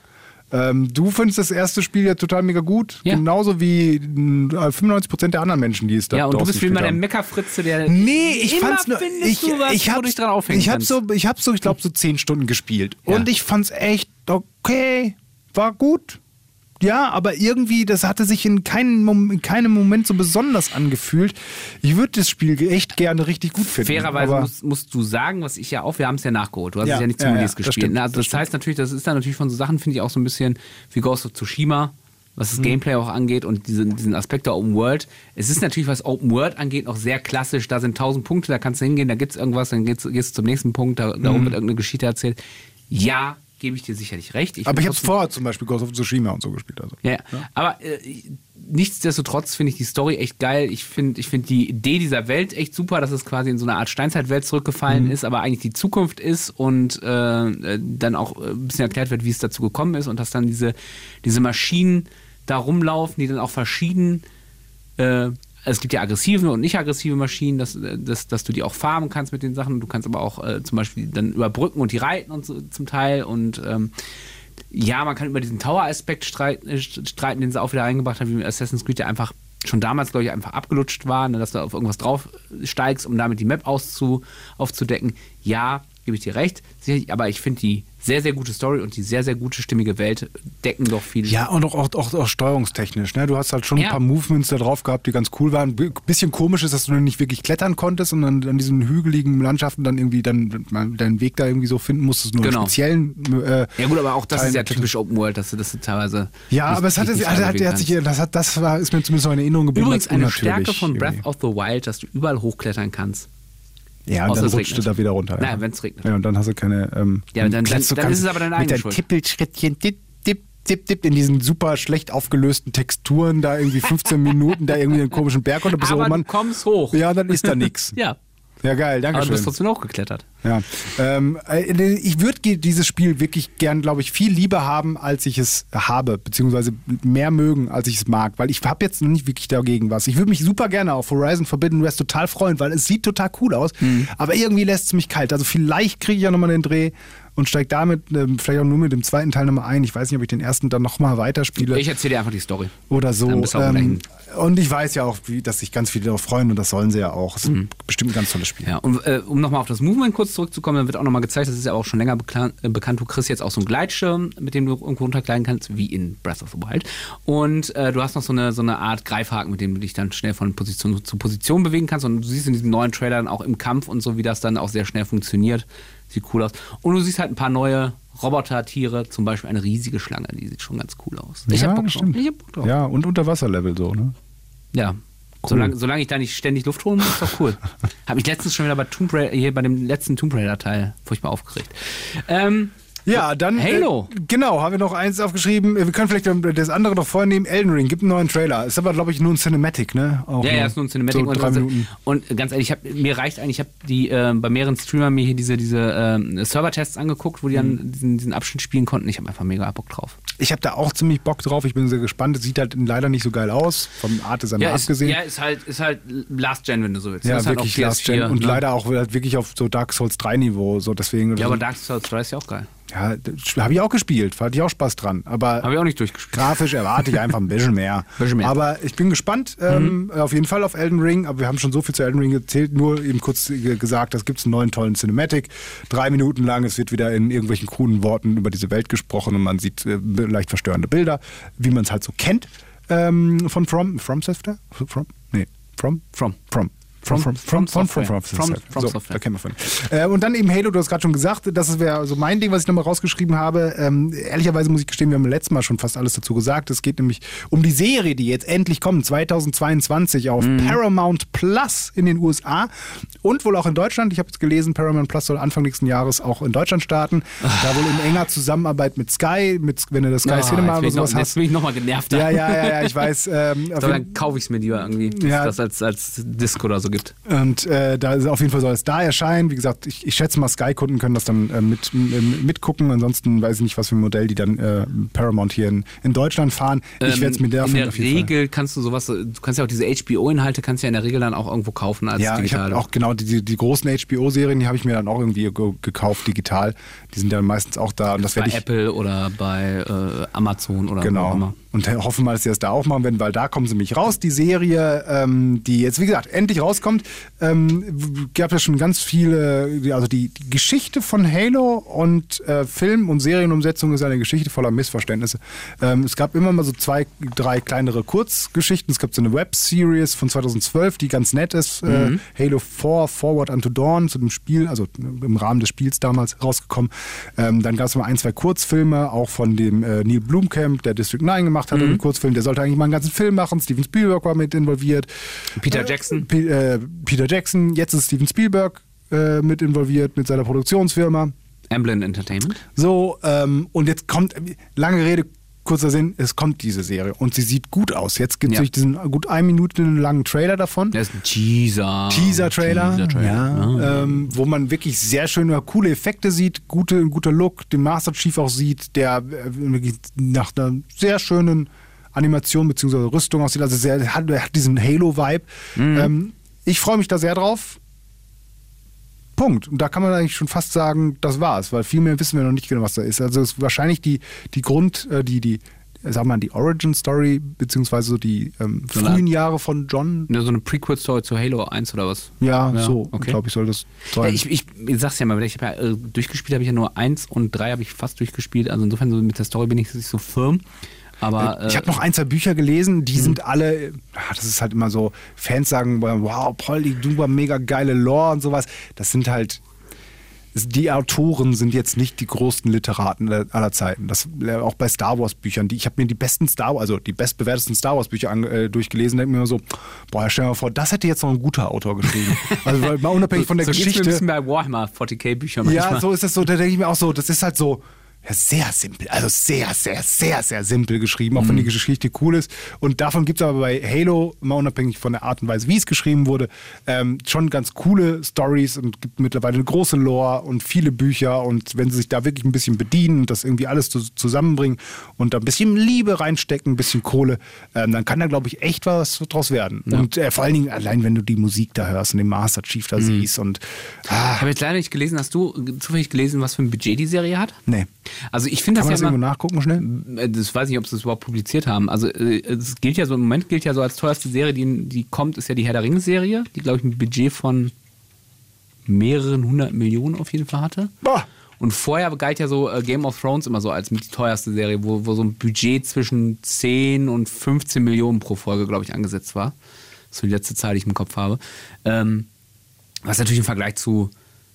Ähm, du findest das erste Spiel ja total mega gut, Ja. genauso wie äh, 95% der anderen Menschen, die es da ja, und du bist wie immer der. Meckerfritze, der. Nee, ich immer fand's nur. Ich, du was, ich hab's, dich dran aufhängen ich hab so, ich hab so, ich glaube so zehn Stunden gespielt Ja. und ich fand's echt okay, war gut. Ja, aber irgendwie, das hatte sich in keinem, Mom- in keinem Moment so besonders angefühlt. Ich würde das Spiel echt gerne richtig gut finden. Fairerweise musst, musst du sagen, was ich ja auch, wir haben es ja nachgeholt. Du hast Ja, es ja nicht zum ja, Release ja, das gespielt. stimmt, ne? also das, das heißt natürlich, das ist dann natürlich von so Sachen, finde ich auch so ein bisschen wie Ghost of Tsushima, was das Mhm. Gameplay auch angeht und diesen, diesen Aspekt der Open World. Es ist natürlich, was Open World angeht, noch sehr klassisch. Da sind tausend Punkte, da kannst du hingehen, da gibt es irgendwas, dann geht's, gehst du zum nächsten Punkt, da, Mhm. darum wird irgendeine Geschichte erzählt. Ja, gebe ich dir sicherlich recht. aber ich habe es vorher zum Beispiel Ghost of Tsushima und so gespielt. Also. ja, ja. aber äh, nichtsdestotrotz finde ich die Story echt geil. Ich finde ich find die Idee dieser Welt echt super, dass es quasi in so eine Art Steinzeitwelt zurückgefallen Mhm. ist, aber eigentlich die Zukunft ist und äh, äh, dann auch äh, ein bisschen erklärt wird, wie es dazu gekommen ist und dass dann diese, diese Maschinen da rumlaufen, die dann auch verschieden äh, es gibt ja aggressive und nicht aggressive Maschinen, dass, äh, dass, dass du die auch farmen kannst mit den Sachen. Du kannst aber auch äh, zum Beispiel dann überbrücken und die reiten und so zum Teil. Und ähm, ja, man kann über diesen Tower-Aspekt streiten, äh, streiten, den sie auch wieder reingebracht haben, wie Assassin's Creed, der einfach schon damals, glaube ich, einfach abgelutscht war, ne, dass du auf irgendwas drauf steigst, um damit die Map auszu, aufzudecken. Ja, gebe ich dir recht. Aber ich finde die sehr, sehr gute Story und die sehr, sehr gute, stimmige Welt decken doch viel. Ja, und auch, auch, auch, auch steuerungstechnisch. Ne? Du hast halt schon Ja. ein paar Movements da drauf gehabt, die ganz cool waren. B bisschen komisch ist, dass du nicht wirklich klettern konntest und dann an diesen hügeligen Landschaften dann irgendwie dann deinen Weg da irgendwie so finden musstest, nur Genau. speziellen. Äh, Ja gut, aber auch das ist ja typisch Open World, dass du das teilweise. Ja, aber es hat, es hat, hat, sich, das, hat, das war, ist mir zumindest noch in Erinnerung geblieben. Übrigens eine Stärke von Breath irgendwie. of the Wild, dass du überall hochklettern kannst. Ja, und außer dann es rutscht du da wieder runter. Nein, ja. wenn's regnet. Ja, und dann hast du keine. Ähm, Ja, dann- dann- du- dann ist es aber deine Mit eigene deinen Schuld. Tippelschrittchen, tipp, tipp, tipp, tipp, in diesen super schlecht aufgelösten Texturen, da irgendwie 15 Minuten, da irgendwie einen komischen Berg runter bis Aber oben. du kommst hoch. Ja, dann ist da nichts. Ja. Ja, geil, danke Aber du schön. bist trotzdem hochgeklettert. Ja, ähm, äh, ich würde dieses Spiel wirklich gern, glaube ich, viel lieber haben, als ich es habe, beziehungsweise mehr mögen, als ich es mag, weil ich habe jetzt noch nicht wirklich dagegen was. Ich würde mich super gerne auf Horizon Forbidden West total freuen, weil es sieht total cool aus, Mhm. aber irgendwie lässt es mich kalt. Also vielleicht kriege ich ja nochmal den Dreh und steige damit ähm, vielleicht auch nur mit dem zweiten Teil nochmal ein. Ich weiß nicht, ob ich den ersten dann nochmal weiterspiele Ich erzähle dir einfach die Story. oder so. Ähm, und ich weiß ja auch, wie, dass sich ganz viele darauf freuen und das sollen sie ja auch. Es ist bestimmt ein ganz tolles Spiel. Mhm. Ja, und äh, um nochmal auf das Movement kurz zurückzukommen, dann wird auch nochmal gezeigt, das ist ja auch schon länger bekla- äh, bekannt, du kriegst jetzt auch so einen Gleitschirm, mit dem du irgendwo runterkleiden kannst, wie in Breath of the Wild. Und äh, du hast noch so eine, so eine Art Greifhaken, mit dem du dich dann schnell von Position zu Position bewegen kannst. Und du siehst in diesem neuen Trailer dann auch im Kampf und so, wie das dann auch sehr schnell funktioniert. Sieht cool aus. Und du siehst halt ein paar neue Robotertiere, zum Beispiel eine riesige Schlange, die sieht schon ganz cool aus. Ich ja, hab Bock drauf. stimmt. Ich hab Bock drauf. Ja, und Unterwasserlevel so, ne? Ja. Solange, solange ich da nicht ständig Luft holen muss, ist doch cool. Hab mich letztens schon wieder bei Tomb Raider, hier bei dem letzten Tomb Raider Teil furchtbar aufgeregt. Ähm, Ja, dann. Halo. Äh, genau, haben wir noch eins aufgeschrieben. Äh, Wir können vielleicht das andere noch vornehmen. Elden Ring gibt einen neuen Trailer. Ist aber, glaube ich, nur ein Cinematic, ne? Auch ja, ja, ist nur ein Cinematic. So und, drei Minuten. und ganz ehrlich, ich hab, mir reicht eigentlich, ich habe die äh, bei mehreren Streamern mir hier diese, diese ähm, Server-Tests angeguckt, wo die Mhm. dann diesen, diesen Abschnitt spielen konnten. Ich habe einfach mega Bock drauf. Ich habe da auch ziemlich Bock drauf. Ich bin sehr gespannt. Es sieht halt leider nicht so geil aus. Vom Art Design Ja, ist, abgesehen. ja, ist halt, ist halt Last Gen, wenn du so willst. Ja, ist halt wirklich auf Last Gen. PS4, Und ne? leider auch halt wirklich auf so Dark Souls 3 Niveau. So deswegen. Ja, aber Dark Souls 3 ist ja auch geil. Ja, habe ich auch gespielt. Hatte ich auch Spaß dran. Aber Habe ich auch nicht durchgespielt. Grafisch erwarte ich einfach ein bisschen mehr. Bisschen mehr. Aber ich bin gespannt, ähm, auf jeden Fall auf Elden Ring. Aber wir haben schon so viel zu Elden Ring erzählt. Nur eben kurz ge- gesagt, das gibt es einen neuen tollen Cinematic. Drei Minuten lang. Es wird wieder in irgendwelchen kruden Worten über diese Welt gesprochen und man sieht äh, leicht verstörende Bilder, wie man es halt so kennt. Ähm, von From, From Software? From? Nee, From? From. From. From, from, from, from, from, from, From- from so, Software. Da kennen wir von. Äh, und dann eben Halo, du hast gerade schon gesagt, das wäre so mein Ding, was ich nochmal rausgeschrieben habe. Ähm, ehrlicherweise muss ich gestehen, wir haben letztes Mal schon fast alles dazu gesagt. Es geht nämlich um die Serie, die jetzt endlich kommt, 2022 auf Mhm. Paramount Plus in den USA und wohl auch in Deutschland. Ich habe jetzt gelesen, Paramount Plus soll Anfang nächsten Jahres auch in Deutschland starten. Da wohl in enger Zusammenarbeit mit Sky, mit, wenn du das Sky Ah, Cinema oder ich noch, sowas jetzt hast. bin ich nochmal genervt. Ja, ja, ja, ja, ich weiß. Ähm, jeden- dann kaufe ich es mir lieber irgendwie, Ja. das als, als Disc oder so gibt. Und äh, da ist auf jeden Fall soll es da erscheinen. Wie gesagt, ich, ich schätze mal, Sky-Kunden können das dann äh, mit, m- mitgucken. Ansonsten weiß ich nicht, was für ein Modell die dann äh, Paramount hier in, in Deutschland fahren. ich werde es mir Ähm, davon In der auf jeden Fall. Regel kannst du sowas, du kannst ja auch diese HBO-Inhalte, kannst ja in der Regel dann auch irgendwo kaufen als Ja, ich digitale. habe auch genau die, die großen HBO-Serien, die habe ich mir dann auch irgendwie ge gekauft, digital. Die sind ja meistens auch da. Und das bei ich. Apple oder bei äh, Amazon oder wo auch Genau. immer. und hoffen mal, dass sie das da auch machen werden, weil da kommen sie nämlich raus. Die Serie, ähm, die jetzt, wie gesagt, endlich rauskommt, ähm, gab ja schon ganz viele, also die, die Geschichte von Halo und äh, Film- und Serienumsetzung ist eine Geschichte voller Missverständnisse. Ähm, es gab immer mal so zwei, drei kleinere Kurzgeschichten. Es gab so eine Web-Series von 2012, die ganz nett ist. Äh, Halo 4, Forward Unto Dawn, zu dem Spiel, also im Rahmen des Spiels damals rausgekommen. Ähm, dann gab es mal ein, zwei Kurzfilme, auch von dem äh, Neil Blomkamp, der District 9 gemacht hat, einen Kurzfilm. Der sollte eigentlich mal einen ganzen Film machen. Steven Spielberg war mit involviert. Peter Jackson. P äh, Peter Jackson, jetzt ist Steven Spielberg äh, mit involviert mit seiner Produktionsfirma. Amblin Entertainment. So, ähm, und jetzt kommt, lange Rede, kurzer Sinn, es kommt diese Serie und sie sieht gut aus. Jetzt gibt es Ja. diesen gut ein Minuten langen Trailer davon. Das ist ein Teaser. Teaser-Trailer, Teaser-Trailer. ja, ähm, wo man wirklich sehr schöne, coole Effekte sieht, gute, ein guter Look, den Master Chief auch sieht, der äh, nach einer sehr schönen Animation bzw. Rüstung aussieht. Also sehr, er hat, hat diesen Halo-Vibe. Ähm, ich freue mich da sehr drauf. Punkt. Und da kann man eigentlich schon fast sagen, das war's, weil viel mehr wissen wir noch nicht genau, was da ist. Also ist wahrscheinlich die, die Grund, äh, die, die, sag mal, die Origin Story, beziehungsweise so die ähm, So eine- frühen Jahre von John. Ja, so eine Prequel-Story zu Halo 1 oder was? Ja, Ja, so, okay. glaube ich, soll das sein. ich, ich, ich sag's ja mal, ich habe ja, äh, durchgespielt habe ich ja nur 1 und 3 habe ich fast durchgespielt. Also insofern so mit der Story bin ich nicht so firm. Aber ich äh, habe noch ein, zwei Bücher gelesen, die sind alle, ah, das ist halt immer so, Fans sagen, wow, Polly, du war mega geile Lore und sowas. Das sind halt, die Autoren sind jetzt nicht die größten Literaten aller- Zeiten. Das äh, auch bei Star Wars Büchern. Die, ich habe mir die besten Star also die bestbewertesten Star Wars Bücher an, äh, durchgelesen, denke mir immer so, boah, stell dir mal vor, das hätte jetzt noch ein guter Autor geschrieben. Also weil, mal unabhängig von der so Geschichte. ein bisschen bei Warhammer 40k Büchern manchmal. Ja, so ist es so. Da denke ich mir auch so, das ist halt so ja, sehr simpel. Also sehr, sehr, sehr, sehr simpel geschrieben, auch wenn die Geschichte cool ist. Und davon gibt es aber bei Halo, mal unabhängig von der Art und Weise, wie es geschrieben wurde, ähm, schon ganz coole Stories und gibt mittlerweile eine große Lore und viele Bücher. Und wenn sie sich da wirklich ein bisschen bedienen und das irgendwie alles zu, zusammenbringen und da ein bisschen Liebe reinstecken, ein bisschen Kohle, ähm, dann kann da, glaube ich, echt was draus werden. Und äh, vor allen Dingen allein, wenn du die Musik da hörst und den Master Chief da siehst und Ich habe jetzt leider nicht gelesen, hast du zufällig gelesen, was für ein Budget die Serie hat? nee. Also ich finde das das ja irgendwo nachgucken schnell? Äh, Das weiß ich nicht, ob sie es überhaupt publiziert haben. Also äh, es gilt ja so, im Moment gilt ja so als teuerste Serie, die, die kommt, ist ja die Herr der Ringe-Serie, die, glaube ich, ein Budget von mehreren hundert Millionen auf jeden Fall hatte. Boah. Und vorher galt ja so äh, Game of Thrones immer so als die teuerste Serie, wo, wo so ein Budget zwischen 10 und 15 Millionen pro Folge, glaube ich, angesetzt war. Das ist so die letzte Zahl, die ich im Kopf habe. Ähm, was natürlich im Vergleich zu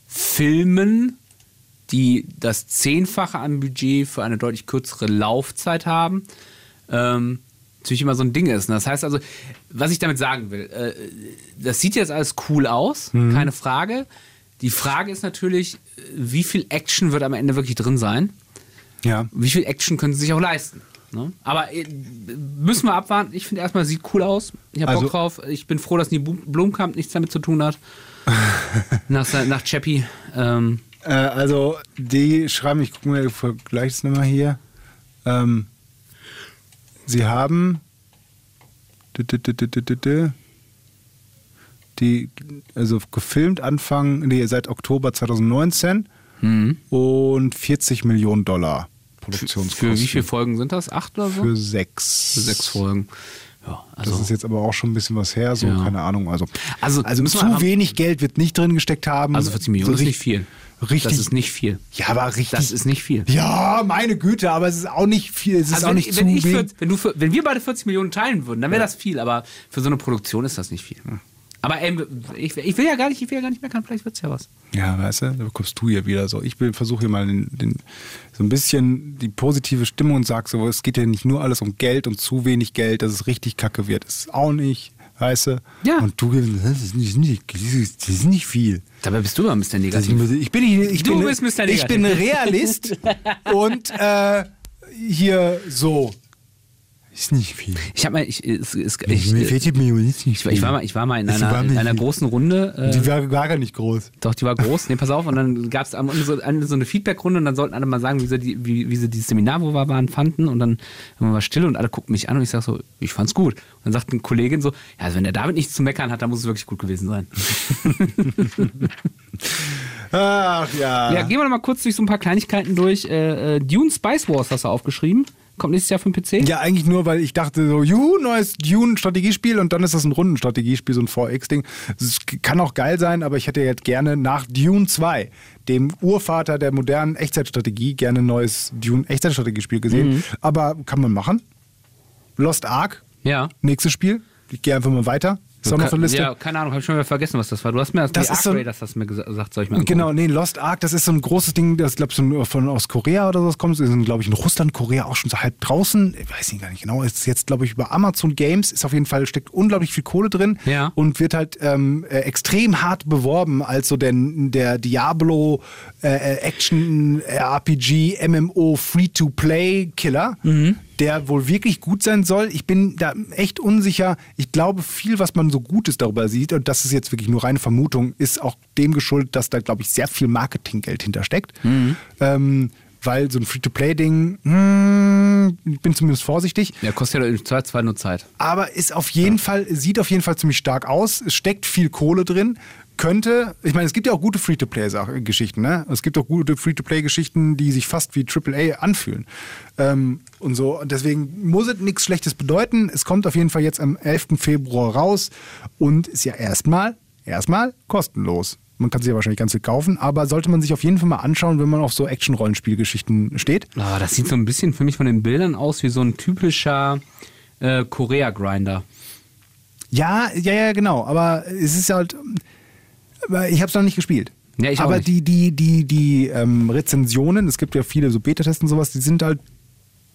Filmen, die das Zehnfache an Budget für eine deutlich kürzere Laufzeit haben, ähm, natürlich immer so ein Ding ist. Und Das heißt also, was ich damit sagen will, äh, das sieht jetzt alles cool aus, keine Frage. Die Frage ist natürlich, wie viel Action wird am Ende wirklich drin sein? Ja. Wie viel Action können sie sich auch leisten? Ne? Aber äh, müssen wir abwarten. Ich finde erstmal, sieht cool aus. Ich habe Also- Bock drauf. Ich bin froh, dass die Blum- Blumkamp nichts damit zu tun hat. nach, nach Chappie. Ähm, Äh, also, die schreiben, ich gucke mir das nochmal hier. Ähm, sie haben die, also gefilmt Anfang, nee, seit Oktober 2019 und 40 Millionen Dollar Produktionskosten. für wie viele Folgen sind das? Acht oder so? Für sechs. Für sechs Folgen. Ja, also Das ist jetzt aber auch schon ein bisschen was her, so Ja. keine Ahnung. Also, Also, also zu wenig Geld wird nicht drin gesteckt haben. Also 40 Millionen So ist nicht viel. Richtig. Das ist nicht viel. Ja, aber richtig. Das ist nicht viel. Ja, meine Güte, aber es ist auch nicht viel. Es ist Also auch wenn, nicht wenn, zu für, wenn, du für, wenn wir beide 40 Millionen teilen würden, dann wäre das viel, aber für so eine Produktion ist das nicht viel. Aber ähm, ich, ich will ja gar nicht, ich will ja gar nicht meckern, vielleicht wird es ja was. Ja, weißt du, da bekommst du hier wieder so. Ich versuche hier mal den, den, so ein bisschen die positive Stimmung und sag so, es geht ja nicht nur alles um Geld und zu wenig Geld, dass es richtig kacke wird. Das ist auch nicht, weißt du? Ja. Und du, das ist nicht, das ist- nicht viel. Dabei bist du immer Mr. Negativ. ich bin, ich, ich Du bin, bist Mr. ich bin Realist und äh, hier so. Ist nicht viel. Ich habe mal, ich, es- es- ich, Mir fehlt die Millionen, ist nicht ich, viel. ich, war mal, ich war mal in Das einer, in einer großen Runde. Äh, Die war, war gar nicht groß. Doch, die war groß. Nee, pass auf. Und dann gab es am Ende so, so eine Feedback-Runde und dann sollten alle mal sagen, wie sie, die, wie, wie sie dieses Seminar, wo wir waren, fanden. Und dann war wir still und alle guckten mich an und ich sag so, ich fand's gut. Und dann sagt eine Kollegin so, ja, also wenn der David nichts zu meckern hat, dann muss es wirklich gut gewesen sein. Ach ja. Ja, gehen wir noch mal kurz durch so ein paar Kleinigkeiten durch. Äh, äh, Dune Spice Wars hast du aufgeschrieben. Kommt nächstes Jahr für den PC? Ja, eigentlich nur, weil ich dachte so, juhu, neues Dune-Strategiespiel und dann ist das ein Rundenstrategiespiel, so ein 4X-Ding. Es kann auch geil sein, aber ich hätte jetzt gerne nach Dune 2, dem Urvater der modernen Echtzeitstrategie, gerne ein neues Dune-Echtzeitstrategiespiel gesehen. Mhm. Aber kann man machen. Lost Ark, Ja. nächstes Spiel. Ich gehe einfach mal weiter. Ist auch noch Liste. Ja, keine Ahnung, habe ich schon wieder vergessen, was das war. Du hast mir das, Das die ist so Raiders hast du mir gesa- gesagt, soll ich mal. Genau, nee, Lost Ark, das ist so ein großes Ding, das glaube ich so von aus Korea oder so kommt. Ist, glaube ich, in Russland, Korea auch schon so halb draußen. Ich weiß nicht gar nicht genau. Ist jetzt, glaube ich, über Amazon Games. Ist auf jeden Fall, steckt unglaublich viel Kohle drin. Ja. Und wird halt ähm, äh, extrem hart beworben als so der, der Diablo äh, äh, Action äh, RPG MMO Free-to-Play Killer. Der wohl wirklich gut sein soll. Ich bin da echt unsicher. Ich glaube, viel, was man so Gutes darüber sieht, und das ist jetzt wirklich nur reine Vermutung, ist auch dem geschuldet, dass da, glaube ich, sehr viel Marketinggeld hintersteckt. Ähm, weil so ein Free-to-Play-Ding, hm, ich bin zumindest vorsichtig. Ja, kostet ja im Zweifelsfall nur Zeit. Aber ist auf jeden Fall, sieht auf jeden Fall ziemlich stark aus. Es steckt viel Kohle drin. Könnte, ich meine, es gibt ja auch gute Free-to-Play-Geschichten, ne? Es gibt auch gute Free-to-Play-Geschichten, die sich fast wie AAA anfühlen. Ähm, und so. Und deswegen muss es nichts Schlechtes bedeuten. Es kommt auf jeden Fall jetzt am 11. Februar raus und ist ja erstmal, erstmal kostenlos. Man kann sich ja wahrscheinlich ganz viel kaufen, aber sollte man sich auf jeden Fall mal anschauen, wenn man auf so Action-Rollenspielgeschichten steht. Ah, das sieht so ein bisschen für mich von den Bildern aus wie so ein typischer äh, Korea-Grinder. Ja, ja, ja, genau. Aber es ist halt. Ich habe es noch nicht gespielt. Ja, ich aber die, die, die, die ähm, Rezensionen, es gibt ja viele so Beta-Tests und sowas, die sind halt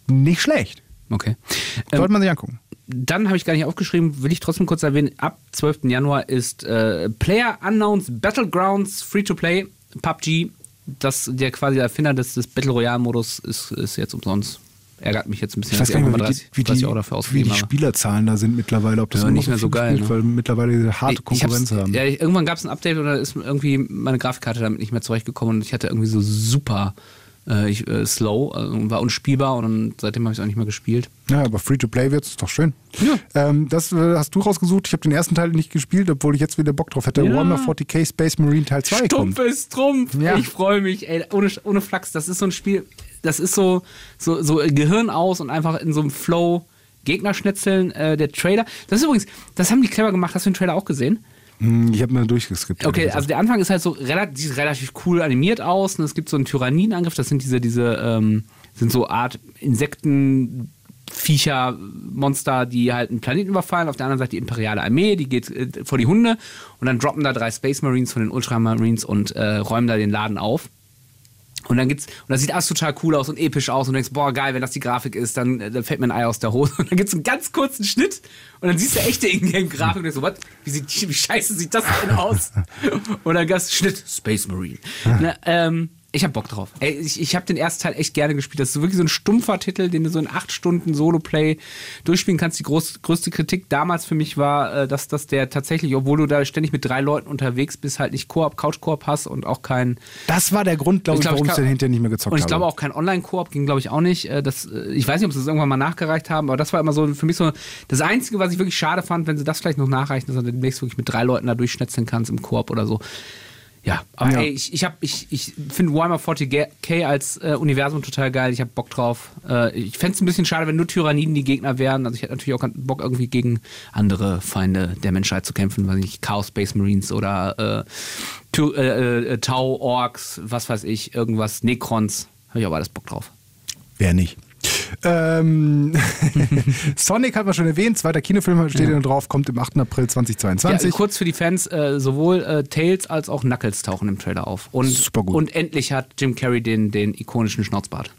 nicht schlecht. Okay. Ähm, Sollte man sich angucken. dann habe ich gar nicht aufgeschrieben, will ich trotzdem kurz erwähnen, ab 12. Januar ist äh, Player Unknowns Battlegrounds Free-to-Play PUBG. Das, der quasi der Erfinder des, des Battle Royale-Modus ist, ist jetzt umsonst. Ärgert mich jetzt ein bisschen, Ich weiß gar nicht mehr, wie die, wie 30 die, Euro dafür wie die. Spielerzahlen da sind mittlerweile. Ob das Ja, nicht mehr so geil, gespielt, ne? Weil mittlerweile diese harte Ich- ich Konkurrenz haben. Ja, ich, irgendwann gab es ein Update und da ist irgendwie meine Grafikkarte damit nicht mehr zurechtgekommen und ich hatte irgendwie so super äh, ich, äh, slow und war unspielbar und seitdem habe ich es auch nicht mehr gespielt. Ja, aber Free-to-Play wird es doch schön. Ja. Ähm, das äh, hast du rausgesucht. Ich habe den ersten Teil nicht gespielt, obwohl ich jetzt wieder Bock drauf hätte. Ja. Warhammer 40k Space Marine Teil 2 kommt. Stumpf ist Trumpf. Ja. Ich freue mich. Ey, ohne, ohne Flachs, das ist so ein Spiel, das ist so, so, so Gehirn aus und einfach in so einem Flow Gegner schnetzeln. Äh, der Trailer, das ist übrigens, das haben die clever gemacht. Hast du den Trailer auch gesehen? Hm, Ich habe mal durchgeskippt. Okay, also der Anfang ist halt so relativ, sieht relativ cool animiert aus und es gibt so einen Tyrannenangriff, das sind diese, diese, ähm, sind so Art Insekten, Viecher, Monster, die halt einen Planeten überfallen. Auf der anderen Seite die imperiale Armee, die geht äh, vor die Hunde und dann droppen da drei Space Marines von den Ultramarines und äh, räumen da den Laden auf. Und dann gibt's, und das sieht alles total cool aus und episch aus und du denkst, boah, geil, wenn das die Grafik ist, dann, äh, dann fällt mir ein Ei aus der Hose. Und dann gibt's einen ganz kurzen Schnitt und dann siehst du echte Ingame-Grafik und denkst so, was? Wie, sieht, wie scheiße sieht das denn aus? und dann gab's Schnitt, Space Marine. Na, ähm, ich hab Bock drauf. Ey, ich, ich habe den ersten Teil echt gerne gespielt. Das ist wirklich so ein stumpfer Titel, den du so in acht Stunden Solo-Play durchspielen kannst. Die groß, größte Kritik damals für mich war, äh, dass, dass der tatsächlich, obwohl du da ständig mit drei Leuten unterwegs bist, halt nicht Koop, Couch-Koop hast und auch kein Das war der Grund, glaube ich, glaub, warum ich den hinterher nicht mehr gezockt Und ich habe. glaube auch kein Online-Koop ging, glaube ich, auch nicht. Äh, Das, äh, ich weiß nicht, ob sie das irgendwann mal nachgereicht haben, aber das war immer so für mich so das Einzige, was ich wirklich schade fand, wenn sie das vielleicht noch nachreichen, dass du demnächst wirklich mit drei Leuten da durchschnetzeln kannst im Koop oder so. Ja, aber Ja. ey, ich, ich, hab- ich, ich finde Warhammer 40k als äh, Universum total geil. Ich habe Bock drauf. Äh, ich fände es ein bisschen schade, wenn nur Tyranniden die Gegner wären. Also ich hätte natürlich auch Bock, irgendwie gegen andere Feinde der Menschheit zu kämpfen. Weiß nicht, Chaos Space Marines oder äh, äh, äh, Tau, Orks, was weiß ich, irgendwas, Necrons. Habe ich aber alles Bock drauf. Wer nicht? Ähm, Sonic hat man schon erwähnt, zweiter Kinofilm steht ja. drauf, kommt im 8. April Ja, 2022. kurz für die Fans, äh, sowohl äh, Tails als auch Knuckles tauchen im Trailer auf. Und, Super gut. Und endlich hat Jim Carrey den, den ikonischen Schnauzbart.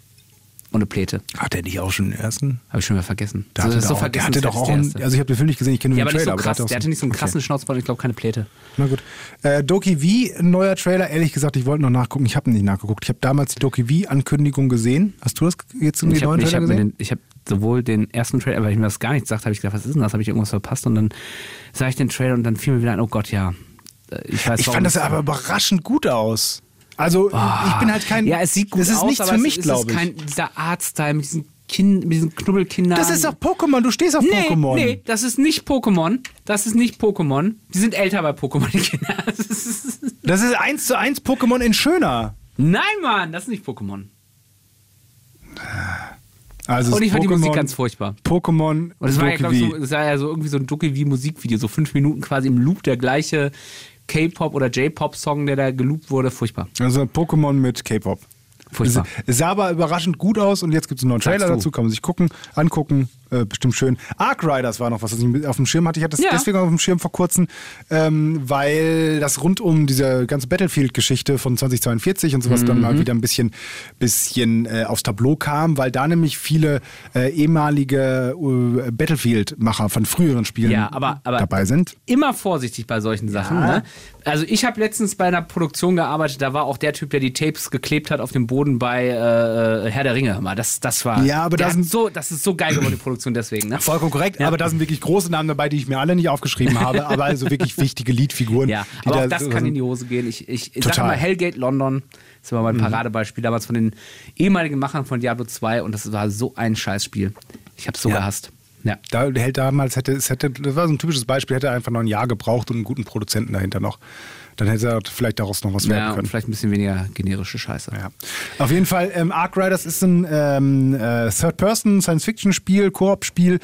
Und eine Pläte. Hat er nicht auch schon den ersten? Habe ich schon wieder vergessen. Der Also, hatte, ist doch, der hatte doch auch einen, also ich habe den Film nicht gesehen, ich kenne nur Ja, den aber nicht Trailer. so krass. auch Der hatte nicht so einen krassen Schnauzbart und ich glaube keine Pläte. Na gut. Äh, Doki V, ein neuer Trailer. Ehrlich gesagt, ich wollte noch nachgucken. Ich habe nicht nachgeguckt. Ich habe damals die Doki V-Ankündigung gesehen. Hast du das jetzt in Ich neuen habe Trailer gesehen? den, ich hab sowohl den ersten Trailer, weil ich mir das gar nicht gesagt habe, ich gedacht, was ist denn das? Habe ich irgendwas verpasst? Und dann sah ich den Trailer und dann fiel mir wieder ein, oh Gott, ja. Äh, Ich, weiß, ich fand das aber überraschend gut aus. Also, ich bin halt kein. Ja, es sieht gut Das ist aus, nichts für mich, glaube ich. ist kein, dieser Artstyle mit diesen, kind, mit diesen Knubbelkindern. Das ist doch Pokémon. Du stehst auf Nee, Pokémon. nee, das ist nicht Pokémon. Das ist nicht Pokémon. Die sind älter bei Pokémon, die Kinder. Das ist- Das ist eins zu eins Pokémon in schöner. Nein, Mann, das ist nicht Pokémon. Also Und ich fand die Pokémon- Musik ganz furchtbar. Pokémon Und es war ja, so, war ja so irgendwie so ein Ducky wie Musikvideo, so fünf Minuten quasi im Loop, der gleiche K-Pop oder J-Pop-Song, der da geloopt wurde. Furchtbar. Also Pokémon mit K-Pop. Furchtbar. Es sah aber überraschend gut aus und jetzt gibt es einen neuen Trailer dazu, kann man sich gucken, angucken, äh, bestimmt schön. Ark Riders war noch was, was ich auf dem Schirm hatte. Ich hatte das Ja. deswegen auf dem Schirm vor kurzem, ähm, weil das rund um diese ganze Battlefield-Geschichte von 2042 und sowas dann Mhm. mal wieder ein bisschen, bisschen äh, aufs Tableau kam, weil da nämlich viele äh, ehemalige äh, Battlefield-Macher von früheren Spielen Ja, aber- aber- dabei sind. Immer vorsichtig bei solchen Sachen. Ne? Also ich habe letztens bei einer Produktion gearbeitet, da war auch der Typ, der die Tapes geklebt hat auf dem Boden bei äh, Herr der Ringe. Mal, Das, das war. Ja, aber der da hat sind- so, das ist so geil geworden, die Produktion deswegen. Ne? Vollkommen korrekt, Ja. aber da sind wirklich große Namen dabei, die ich mir alle nicht aufgeschrieben habe, aber also wirklich wichtige Liedfiguren. Ja, aber da auch das kann in die Hose gehen. Ich, ich, ich sag. Mhm. mal Hellgate London, das war mein Paradebeispiel damals von den ehemaligen Machern von Diablo 2 und das war so ein Scheißspiel. Ich hab's so Ja. gehasst. Ja. Da hält damals hätte es hätte, das war so ein typisches Beispiel, hätte einfach noch ein Jahr gebraucht und einen guten Produzenten dahinter noch. Dann hätte er vielleicht daraus noch was werden Ja, können. vielleicht ein bisschen weniger generische Scheiße. Ja. Auf jeden Fall, ähm, Ark Riders ist ein ähm, äh, Third-Person-Science-Fiction-Spiel, Koop-Spiel,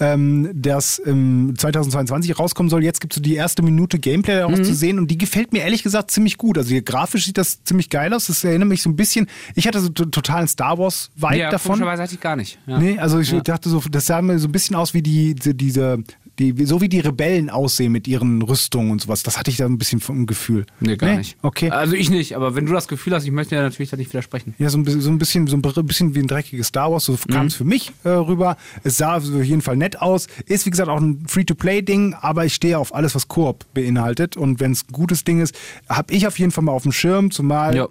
ähm, das ähm, 2022 rauskommen soll. Jetzt gibt es so die erste Minute Gameplay daraus Mhm. zu sehen und die gefällt mir ehrlich gesagt ziemlich gut. Also hier grafisch sieht das ziemlich geil aus. Das erinnert mich so ein bisschen, ich hatte so totalen Star Wars-Vibe ja, davon. komischerweise hatte ich gar nicht. Ja. Nee, also ich Ja. dachte so, das sah mir so ein bisschen aus wie die, die diese, die, so wie die Rebellen aussehen mit ihren Rüstungen und sowas. Das hatte ich da ein bisschen vom Gefühl. Nee, gar nicht. Okay. Also ich nicht, aber wenn du das Gefühl hast, ich möchte ja natürlich da nicht widersprechen. Ja, so ein, bisschen- so ein bisschen, so ein bisschen wie ein dreckiges Star Wars, so kam es für mich äh, rüber. Es sah auf jeden Fall nett aus. Ist wie gesagt auch ein Free-to-Play-Ding, aber ich stehe auf alles, was Koop beinhaltet. Und wenn es ein gutes Ding ist, habe ich auf jeden Fall mal auf dem Schirm, zumal Ja.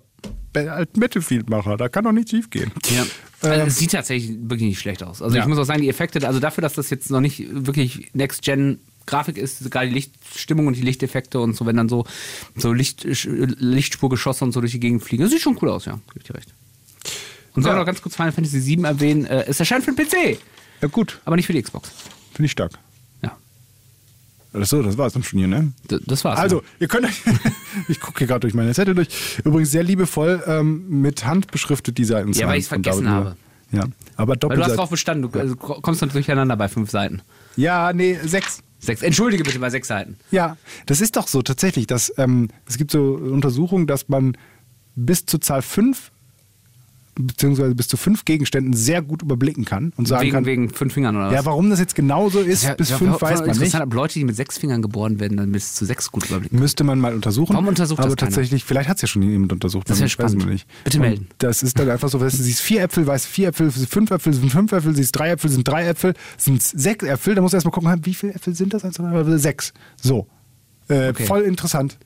Bei alten Battlefield-Macher, da kann doch nicht schief gehen. Ja. Also es sieht tatsächlich wirklich nicht schlecht aus. Also Ja. ich muss auch sagen, die Effekte, also dafür, dass das jetzt noch nicht wirklich Next-Gen Grafik ist, sogar die Lichtstimmung und die Lichteffekte und so, wenn dann so, so Licht, Lichtspurgeschosse und so durch die Gegend fliegen. Das sieht schon cool aus, ja, gebe ich dir recht. Und soll Ja. noch ganz kurz Final Fantasy VII erwähnen, äh, es erscheint für den PC, Ja gut, aber nicht für die Xbox. finde ich stark. Ja, Achso, das war es dann schon hier, ne? d- das war's. Also, ja. ihr könnt euch, ich gucke hier gerade durch meine Zettel durch. Übrigens sehr liebevoll ähm, mit Hand beschriftet die Seiten. Ja, weil ich's vergessen habe. Ja, aber Weil du hast drauf bestanden, du also, kommst dann durcheinander bei fünf Seiten. Ja, nee, sechs. Sechs, entschuldige bitte bei sechs Seiten. Ja, das ist doch so tatsächlich. Dass, ähm, es gibt so Untersuchungen, dass man bis zur Zahl fünf beziehungsweise bis zu fünf Gegenständen sehr gut überblicken kann und sagen Wegen, kann, wegen fünf Fingern oder was? ja, warum das jetzt genauso ist, Ja, bis ja, fünf weiß man nicht. Ob Leute, die mit sechs Fingern geboren werden, dann bis zu sechs gut überblicken. Müsste man mal untersuchen. Warum untersucht das Aber keiner? tatsächlich, vielleicht hat es ja schon jemand untersucht. Das wär weiß spannend. nicht. Bitte Und melden. Das ist dann einfach so, weißt du, siehst vier Äpfel, weißt vier Äpfel, fünf Äpfel sind fünf Äpfel, siehst drei Äpfel sind drei Äpfel, sind sechs Äpfel. Da musst du erstmal gucken, wie viele Äpfel sind das? Sechs. So. Äh, Okay. Voll interessant.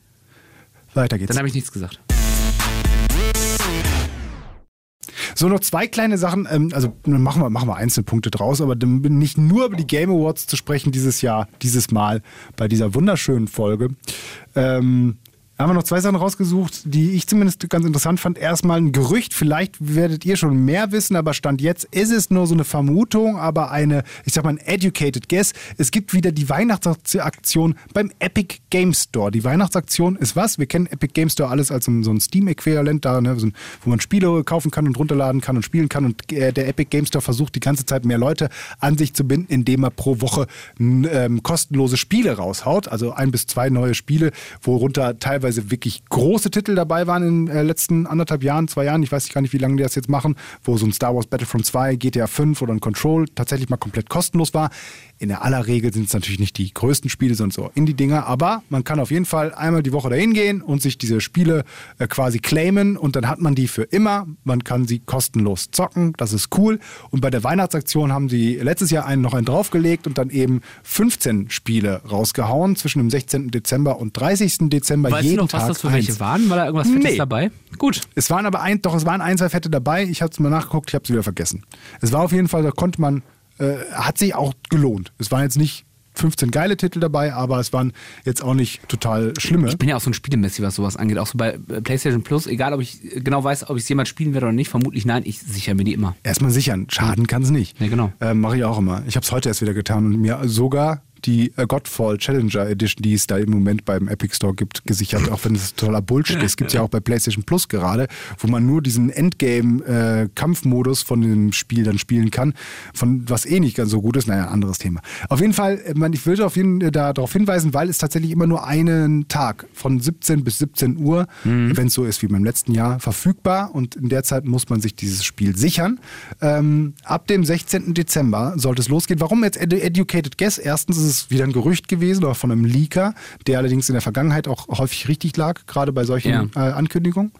Weiter geht's. Dann habe ich nichts gesagt. So, noch zwei kleine Sachen. Ähm, also machen wir, machen wir einzelne Punkte draus, aber nicht nur über die Game Awards zu sprechen dieses Jahr, dieses Mal bei dieser wunderschönen Folge. Ähm, haben wir noch zwei Sachen rausgesucht, die ich zumindest ganz interessant fand. Erstmal ein Gerücht, vielleicht werdet ihr schon mehr wissen, aber Stand jetzt ist es nur so eine Vermutung, aber eine, ich sag mal, ein educated guess. Es gibt wieder die Weihnachtsaktion beim Epic Game Store. Die Weihnachtsaktion ist was? Wir kennen Epic Game Store alles als so ein Steam-Äquivalent da, ne? wo man Spiele kaufen kann und runterladen kann und spielen kann. Und äh, der Epic Game Store versucht die ganze Zeit mehr Leute an sich zu binden, indem er pro Woche ähm, kostenlose Spiele raushaut. Also ein bis zwei neue Spiele, worunter teilweise wirklich große Titel dabei waren in den äh, letzten anderthalb Jahren, zwei Jahren. Ich weiß gar nicht, wie lange die das jetzt machen, wo so ein Star Wars Battlefront 2, GTA 5 oder ein Control tatsächlich mal komplett kostenlos war. In der aller Regel sind es natürlich nicht die größten Spiele, sondern so Indie-Dinger, aber man kann auf jeden Fall einmal die Woche dahin gehen und sich diese Spiele äh, quasi claimen und dann hat man die für immer. Man kann sie kostenlos zocken, das ist cool. Und bei der Weihnachtsaktion haben sie letztes Jahr einen noch einen draufgelegt und dann eben 15 Spiele rausgehauen zwischen dem 16. Dezember und 30. Dezember. Weißt jeden du noch, was Tag das für welche eins. waren? War da irgendwas Fettes Nee. dabei? Gut. Es waren aber ein, doch, es waren ein, zwei Fette dabei. Ich habe es mal nachgeguckt, ich habe es wieder vergessen. Es war auf jeden Fall, da konnte man, äh, hat sich auch gelohnt. Es waren jetzt nicht 15 geile Titel dabei, aber es waren jetzt auch nicht total schlimme. Ich bin ja auch so ein Spielemessi, was sowas angeht. Auch so bei äh, PlayStation Plus, egal ob ich genau weiß, ob ich es jemals spielen werde oder nicht, vermutlich nein, ich sichere mir die immer. Erstmal sichern, schaden kann es nicht. Ja, genau. Ähm, Mache ich auch immer. Ich habe es heute erst wieder getan und mir sogar die äh, Godfall Challenger Edition, die es da im Moment beim Epic Store gibt, gesichert, auch wenn es totaler Bullshit ist. Gibt es ja auch bei PlayStation Plus gerade, wo man nur diesen Endgame-Kampfmodus von dem Spiel dann spielen kann, von was eh nicht ganz so gut ist. Naja, anderes Thema. Auf jeden Fall, äh, man, ich würde auf jeden Fall darauf hinweisen, weil es tatsächlich immer nur einen Tag von 17 bis 17 Uhr, wenn es so ist wie beim letzten Jahr, verfügbar und in der Zeit muss man sich dieses Spiel sichern. Ähm, ab dem 16. Dezember sollte es losgehen. Warum jetzt Edu Educated Guess? Erstens ist es wieder ein Gerücht gewesen oder von einem Leaker, der allerdings in der Vergangenheit auch häufig richtig lag, gerade bei solchen Ja. äh, Ankündigungen.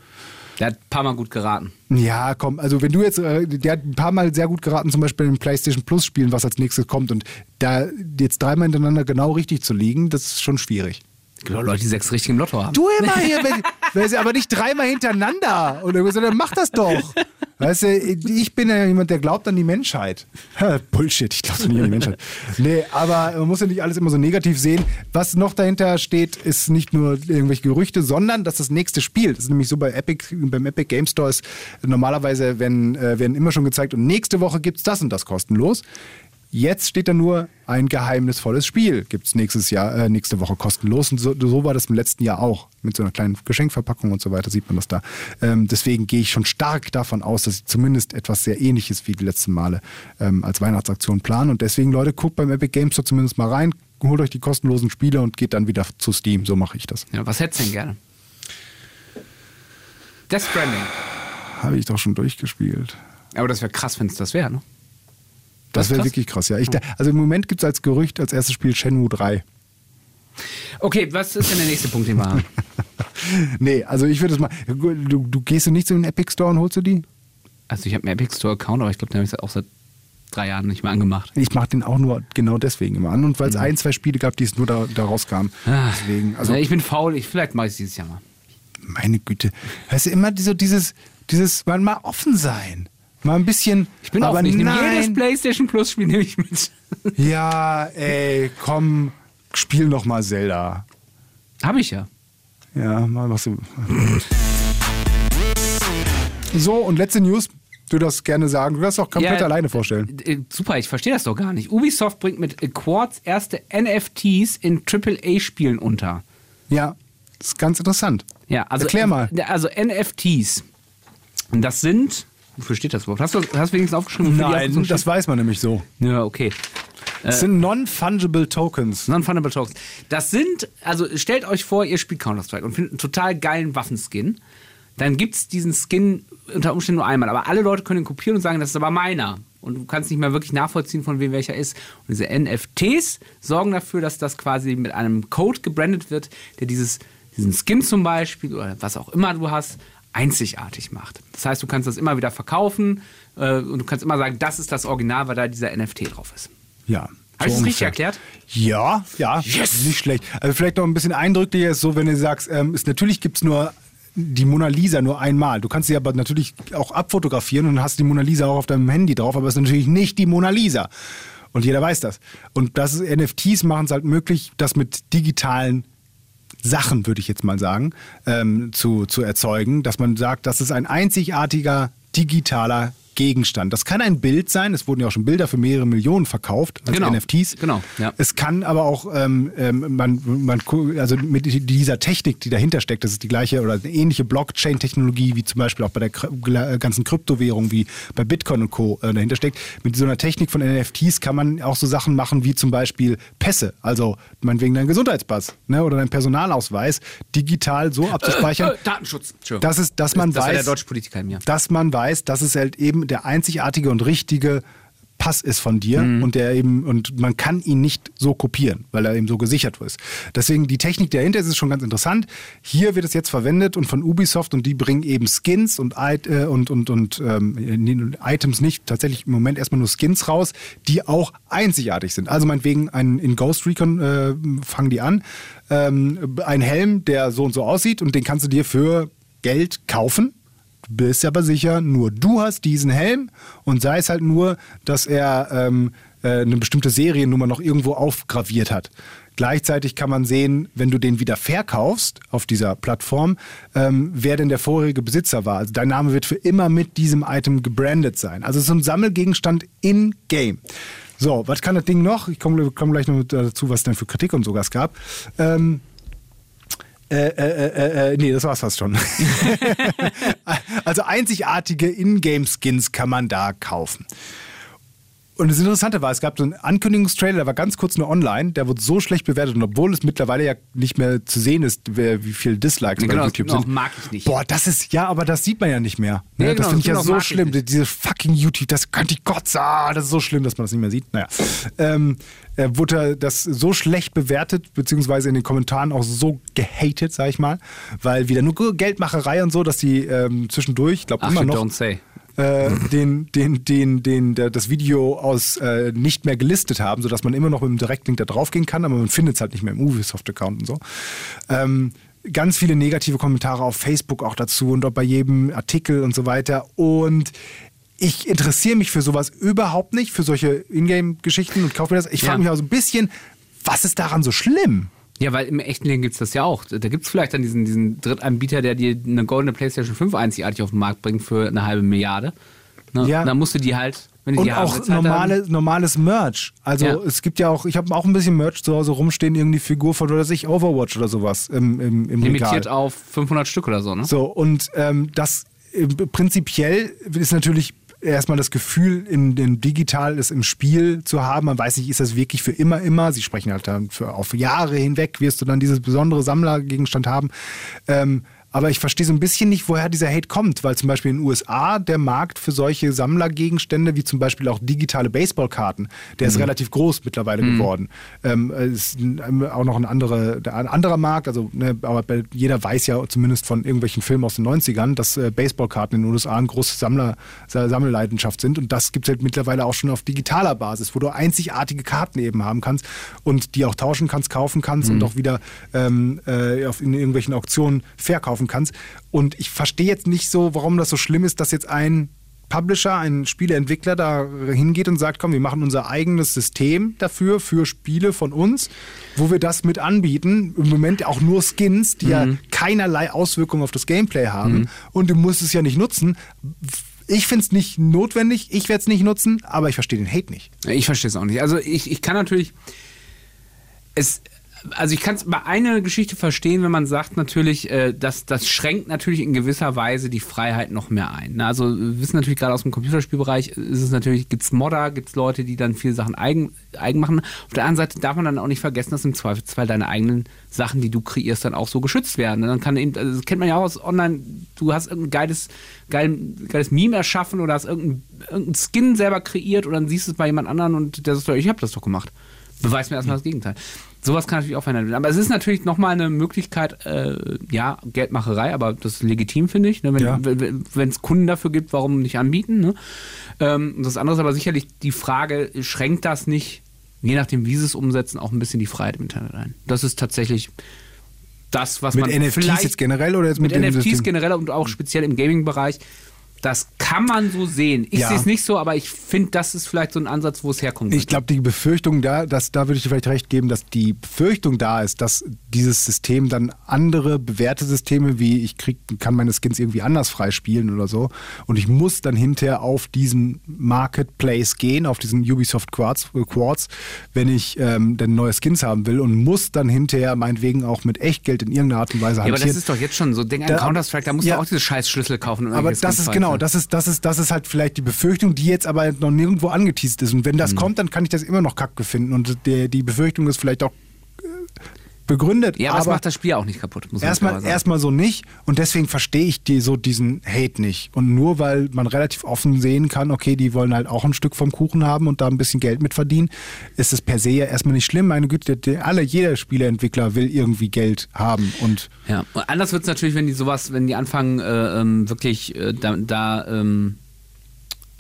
Der hat ein paar Mal gut geraten. Ja, komm, also wenn du jetzt, äh, der hat ein paar Mal sehr gut geraten, zum Beispiel im PlayStation Plus Spielen, was als nächstes kommt und da jetzt dreimal hintereinander genau richtig zu liegen, das ist schon schwierig. Auch Leute, die sechs richtig im Lotto haben. Du immer hier, wenn, wenn sie aber nicht dreimal hintereinander. Und dann mach das doch. Weißt du, ich bin ja jemand, der glaubt an die Menschheit. Bullshit, ich glaube nicht an die Menschheit. Nee, aber man muss ja nicht alles immer so negativ sehen. Was noch dahinter steht, ist nicht nur irgendwelche Gerüchte, sondern dass das nächste Spiel, das ist nämlich so bei Epic, beim Epic Game Store ist, normalerweise werden, äh, werden immer schon gezeigt und nächste Woche gibt's das und das kostenlos. Jetzt steht da nur ein geheimnisvolles Spiel. Gibt es nächstes Jahr, äh, nächste Woche kostenlos. Und so, so war das im letzten Jahr auch. Mit so einer kleinen Geschenkverpackung und so weiter sieht man das da. Ähm, deswegen gehe ich schon stark davon aus, dass sie zumindest etwas sehr ähnliches wie die letzten Male ähm, als Weihnachtsaktion planen. Und deswegen, Leute, guckt beim Epic Games Store zumindest mal rein, holt euch die kostenlosen Spiele und geht dann wieder zu Steam. So mache ich das. Ja, was hättest du denn gerne? Death Stranding. Habe ich doch schon durchgespielt. Aber das wäre krass, wenn es das wäre, ne? Das wäre wirklich krass, ja. Ich, da- also im Moment gibt es als Gerücht als erstes Spiel Shenmue 3. Okay, was ist denn der nächste Punkt, den wir haben? Nee, also ich würde es mal. Du, du gehst du nicht zu den Epic Store und holst du die? Also ich habe einen Epic Store Account, aber ich glaube, den habe ich auch seit drei Jahren nicht mehr angemacht. Ich mache den auch nur genau deswegen immer an und weil es ein, zwei Spiele gab, die es nur da, da rauskamen. Ah. Deswegen, also ich bin faul, ich, vielleicht mache ich es dieses Jahr mal. meine Güte. Weißt du, immer so dieses, dieses, mal offen sein. Mal ein bisschen. Ich bin aber offen, ich nehme jedes nein. PlayStation Plus Spiel nehme ich mit. Ja, ey, komm, spiel noch mal Zelda. habe ich ja. Ja, mal was. So, und letzte News. Du darfst gerne sagen. Du darfst auch komplett Ja, alleine vorstellen. Äh, Super, ich verstehe das doch gar nicht. Ubisoft bringt mit Quartz erste NFTs in AAA-Spielen unter. Ja, das ist ganz interessant. Ja, also, Erklär mal. Also NFTs. Das sind. Wofür steht das überhaupt? Hast du hast du wenigstens aufgeschrieben? Nein, das weiß man nämlich so. Ja, okay. Es sind non-fungible Tokens. Non-Fundable Tokens. Das sind, also stellt euch vor, ihr spielt Counter-Strike und findet einen total geilen Waffenskin. Dann gibt es diesen Skin unter Umständen nur einmal. Aber alle Leute können ihn kopieren und sagen, das ist aber meiner. Und du kannst nicht mehr wirklich nachvollziehen, von wem welcher ist. Und diese NFTs sorgen dafür, dass das quasi mit einem Code gebrandet wird, der dieses, diesen Skin zum Beispiel oder was auch immer du hast, einzigartig macht. Das heißt, du kannst das immer wieder verkaufen äh, und du kannst immer sagen, das ist das Original, weil da dieser NFT drauf ist. Ja. Habe ich das richtig erklärt? Ja, ja, nicht schlecht. Also vielleicht noch ein bisschen eindrücklicher ist so, wenn du sagst, ähm, ist, natürlich gibt es nur die Mona Lisa nur einmal. Du kannst sie aber natürlich auch abfotografieren und hast die Mona Lisa auch auf deinem Handy drauf, aber es ist natürlich nicht die Mona Lisa. Und jeder weiß das. Und das ist, NFTs machen es halt möglich, das mit digitalen Sachen, würde ich jetzt mal sagen, ähm, zu, zu erzeugen, dass man sagt, das ist ein einzigartiger digitaler Gegenstand. Das kann ein Bild sein, es wurden ja auch schon Bilder für mehrere Millionen verkauft als Genau, NFTs. genau, ja. Es kann aber auch, ähm, ähm, man, man, also mit dieser Technik, die dahinter steckt, das ist die gleiche oder eine ähnliche Blockchain-Technologie, wie zum Beispiel auch bei der gla- ganzen Kryptowährung, wie bei Bitcoin und Co. Äh, dahinter steckt. Mit so einer Technik von NFTs kann man auch so Sachen machen wie zum Beispiel Pässe, also meinetwegen dein Gesundheitspass ne, oder dein Personalausweis, digital so abzuspeichern. Äh, Datenschutz. Entschuldigung. Das ist, dass man das weiß, der deutsche Politiker in mir. dass man weiß, dass es halt eben der einzigartige und richtige Pass ist von dir Mhm. und der eben und man kann ihn nicht so kopieren, weil er eben so gesichert ist. Deswegen die Technik dahinter ist schon ganz interessant. Hier wird es jetzt verwendet und von Ubisoft und die bringen eben Skins und äh, und und und ähm, Items nicht tatsächlich im Moment erstmal nur Skins raus, die auch einzigartig sind. Also meinetwegen ein, in Ghost Recon äh, fangen die an ähm, ein Helm, der so und so aussieht und den kannst du dir für Geld kaufen. Bist aber sicher, nur du hast diesen Helm und sei es halt nur, dass er ähm, äh, eine bestimmte Seriennummer noch irgendwo aufgraviert hat. Gleichzeitig kann man sehen, wenn du den wieder verkaufst auf dieser Plattform, ähm, wer denn der vorherige Besitzer war. Also dein Name wird für immer mit diesem Item gebrandet sein. Also es ist so ein Sammelgegenstand in-game. So, was kann das Ding noch? Ich komme komm gleich noch dazu, was es denn für Kritik und sowas gab. Ähm, äh, äh, äh, äh, nee, das war's fast schon. also einzigartige Ingame-Skins kann man da kaufen. Und das Interessante war, es gab so einen Ankündigungstrailer, der war ganz kurz nur online, der wurde so schlecht bewertet und obwohl es mittlerweile ja nicht mehr zu sehen ist, wer, wie viele Dislikes Ja, bei genau, YouTube sind. mag ich nicht. Boah, das ist, ja, aber das sieht man ja nicht mehr. Ja, Ne? genau, das finde ich ja so schlimm. Diese fucking YouTube, das könnte ich Gott sagen, das ist so schlimm, dass man das nicht mehr sieht. Naja. Ähm, äh, wurde das so schlecht bewertet, beziehungsweise in den Kommentaren auch so gehatet, sag ich mal, weil wieder nur Geldmacherei und so, dass die ähm, zwischendurch, ich glaube immer noch don't say. Äh, den, den, den, den, der, das Video aus äh, nicht mehr gelistet haben, sodass man immer noch mit dem Direktlink da drauf gehen kann, aber man findet es halt nicht mehr im Ubisoft-Account und so. Ähm, ganz viele negative Kommentare auf Facebook auch dazu und auch bei jedem Artikel und so weiter. Und ich interessiere mich für sowas überhaupt nicht, für solche Ingame-Geschichten und kaufe mir das. Ich Ja. frage mich auch so ein bisschen, was ist daran so schlimm? Ja, weil im echten Leben gibt's das ja auch. Da gibt's vielleicht dann diesen, diesen Drittanbieter, der dir eine goldene PlayStation 5 einzigartig auf den Markt bringt für eine halbe Milliarde. Ne? Ja. Und dann musst du die halt, wenn Und die haben auch halt normale, normales Merch. Also Ja. es gibt ja auch, ich habe auch ein bisschen Merch zu Hause rumstehen, irgendwie Figur von oder sich Overwatch oder sowas im, im, im limitiert Regal. auf 500 Stück oder so, ne? So, und ähm, das äh, prinzipiell ist natürlich erstmal das Gefühl, in, in digital ist im Spiel zu haben. Man weiß nicht, ist das wirklich für immer, immer. Sie sprechen halt dann für auf Jahre hinweg, wirst du dann dieses besondere Sammlergegenstand haben. Ähm, aber ich verstehe so ein bisschen nicht, woher dieser Hate kommt, weil zum Beispiel in den USA der Markt für solche Sammlergegenstände, wie zum Beispiel auch digitale Baseballkarten, der ist relativ groß mittlerweile geworden. Ähm, ist ein, auch noch ein, andere, ein anderer Markt, also ne, aber jeder weiß ja zumindest von irgendwelchen Filmen aus den 90ern, dass äh, Baseballkarten in den USA eine große Sammler, Sa- Sammelleidenschaft sind und das gibt es halt mittlerweile auch schon auf digitaler Basis, wo du einzigartige Karten eben haben kannst und die auch tauschen kannst, kaufen kannst und auch wieder ähm, äh, in irgendwelchen Auktionen verkaufen kannst. Und ich verstehe jetzt nicht so, warum das so schlimm ist, dass jetzt ein Publisher, ein Spieleentwickler da hingeht und sagt, komm, wir machen unser eigenes System dafür, für Spiele von uns, wo wir das mit anbieten. Im Moment auch nur Skins, die ja keinerlei Auswirkungen auf das Gameplay haben. Und du musst es ja nicht nutzen. Ich finde es nicht notwendig, ich werde es nicht nutzen, aber ich verstehe den Hate nicht. Ich verstehe es auch nicht. Also ich, ich kann natürlich es also ich kann es bei einer Geschichte verstehen, wenn man sagt natürlich, äh, dass das schränkt natürlich in gewisser Weise die Freiheit noch mehr ein. Ne? Also wir wissen natürlich gerade aus dem Computerspielbereich ist es natürlich gibt's Modder, gibt's Leute, die dann viele Sachen eigen, eigen machen. Auf der anderen Seite darf man dann auch nicht vergessen, dass im Zweifelsfall deine eigenen Sachen, die du kreierst, dann auch so geschützt werden. Und dann kann eben, also das kennt man ja auch aus Online, du hast irgendein geiles, geil, geiles Meme erschaffen oder hast irgendein, irgendein Skin selber kreiert und dann siehst du es bei jemand anderen und der sagt, ich habe das doch gemacht. Beweis mir erstmal das Gegenteil. Sowas kann natürlich auch verändert werden. Aber es ist natürlich nochmal eine Möglichkeit, äh, ja, Geldmacherei, aber das ist legitim, finde ich. Ne? Wenn Ja. es Kunden dafür gibt, warum nicht anbieten? Ne? Ähm, das andere ist aber sicherlich die Frage, schränkt das nicht, je nachdem, wie sie es umsetzen, auch ein bisschen die Freiheit im Internet ein? Das ist tatsächlich das, was Mit man NFTs vielleicht jetzt generell oder jetzt mit, mit dem NFTs System? generell und auch speziell im Gaming-Bereich. Das kann man so sehen. Ich Ja. sehe es nicht so, aber ich finde, das ist vielleicht so ein Ansatz, wo es herkommt. Ich glaube, die Befürchtung da, dass, da würde ich dir vielleicht recht geben, dass die Befürchtung da ist, dass dieses System dann andere bewährte Systeme wie ich krieg, kann meine Skins irgendwie anders freispielen oder so und ich muss dann hinterher auf diesen Marketplace gehen, auf diesen Ubisoft Quartz, äh, Quartz wenn ich ähm, dann neue Skins haben will und muss dann hinterher meinetwegen auch mit Echtgeld in irgendeiner Art und Weise ja, aber hantieren. das ist doch jetzt schon so. Denk an Counter-Strike, da musst Ja. du auch diese scheiß Schlüssel kaufen. um Aber das ist genau, frei- das ist, das ist, das ist halt vielleicht die Befürchtung, die jetzt aber noch nirgendwo angeteased ist. Und wenn Mhm. das kommt, dann kann ich das immer noch kacke finden. Und der, die Befürchtung ist vielleicht auch begründet. Ja, aber, aber macht das Spiel auch nicht kaputt, erstmal, erstmal so nicht. Und deswegen verstehe ich die, so diesen Hate nicht. Und nur weil man relativ offen sehen kann, okay, die wollen halt auch ein Stück vom Kuchen haben und da ein bisschen Geld mit verdienen, ist es per se ja erstmal nicht schlimm. Meine Güte, alle, jeder Spieleentwickler will irgendwie Geld haben. Und Ja, und anders wird es natürlich, wenn die sowas, wenn die anfangen, äh, ähm, wirklich äh, da, da ähm,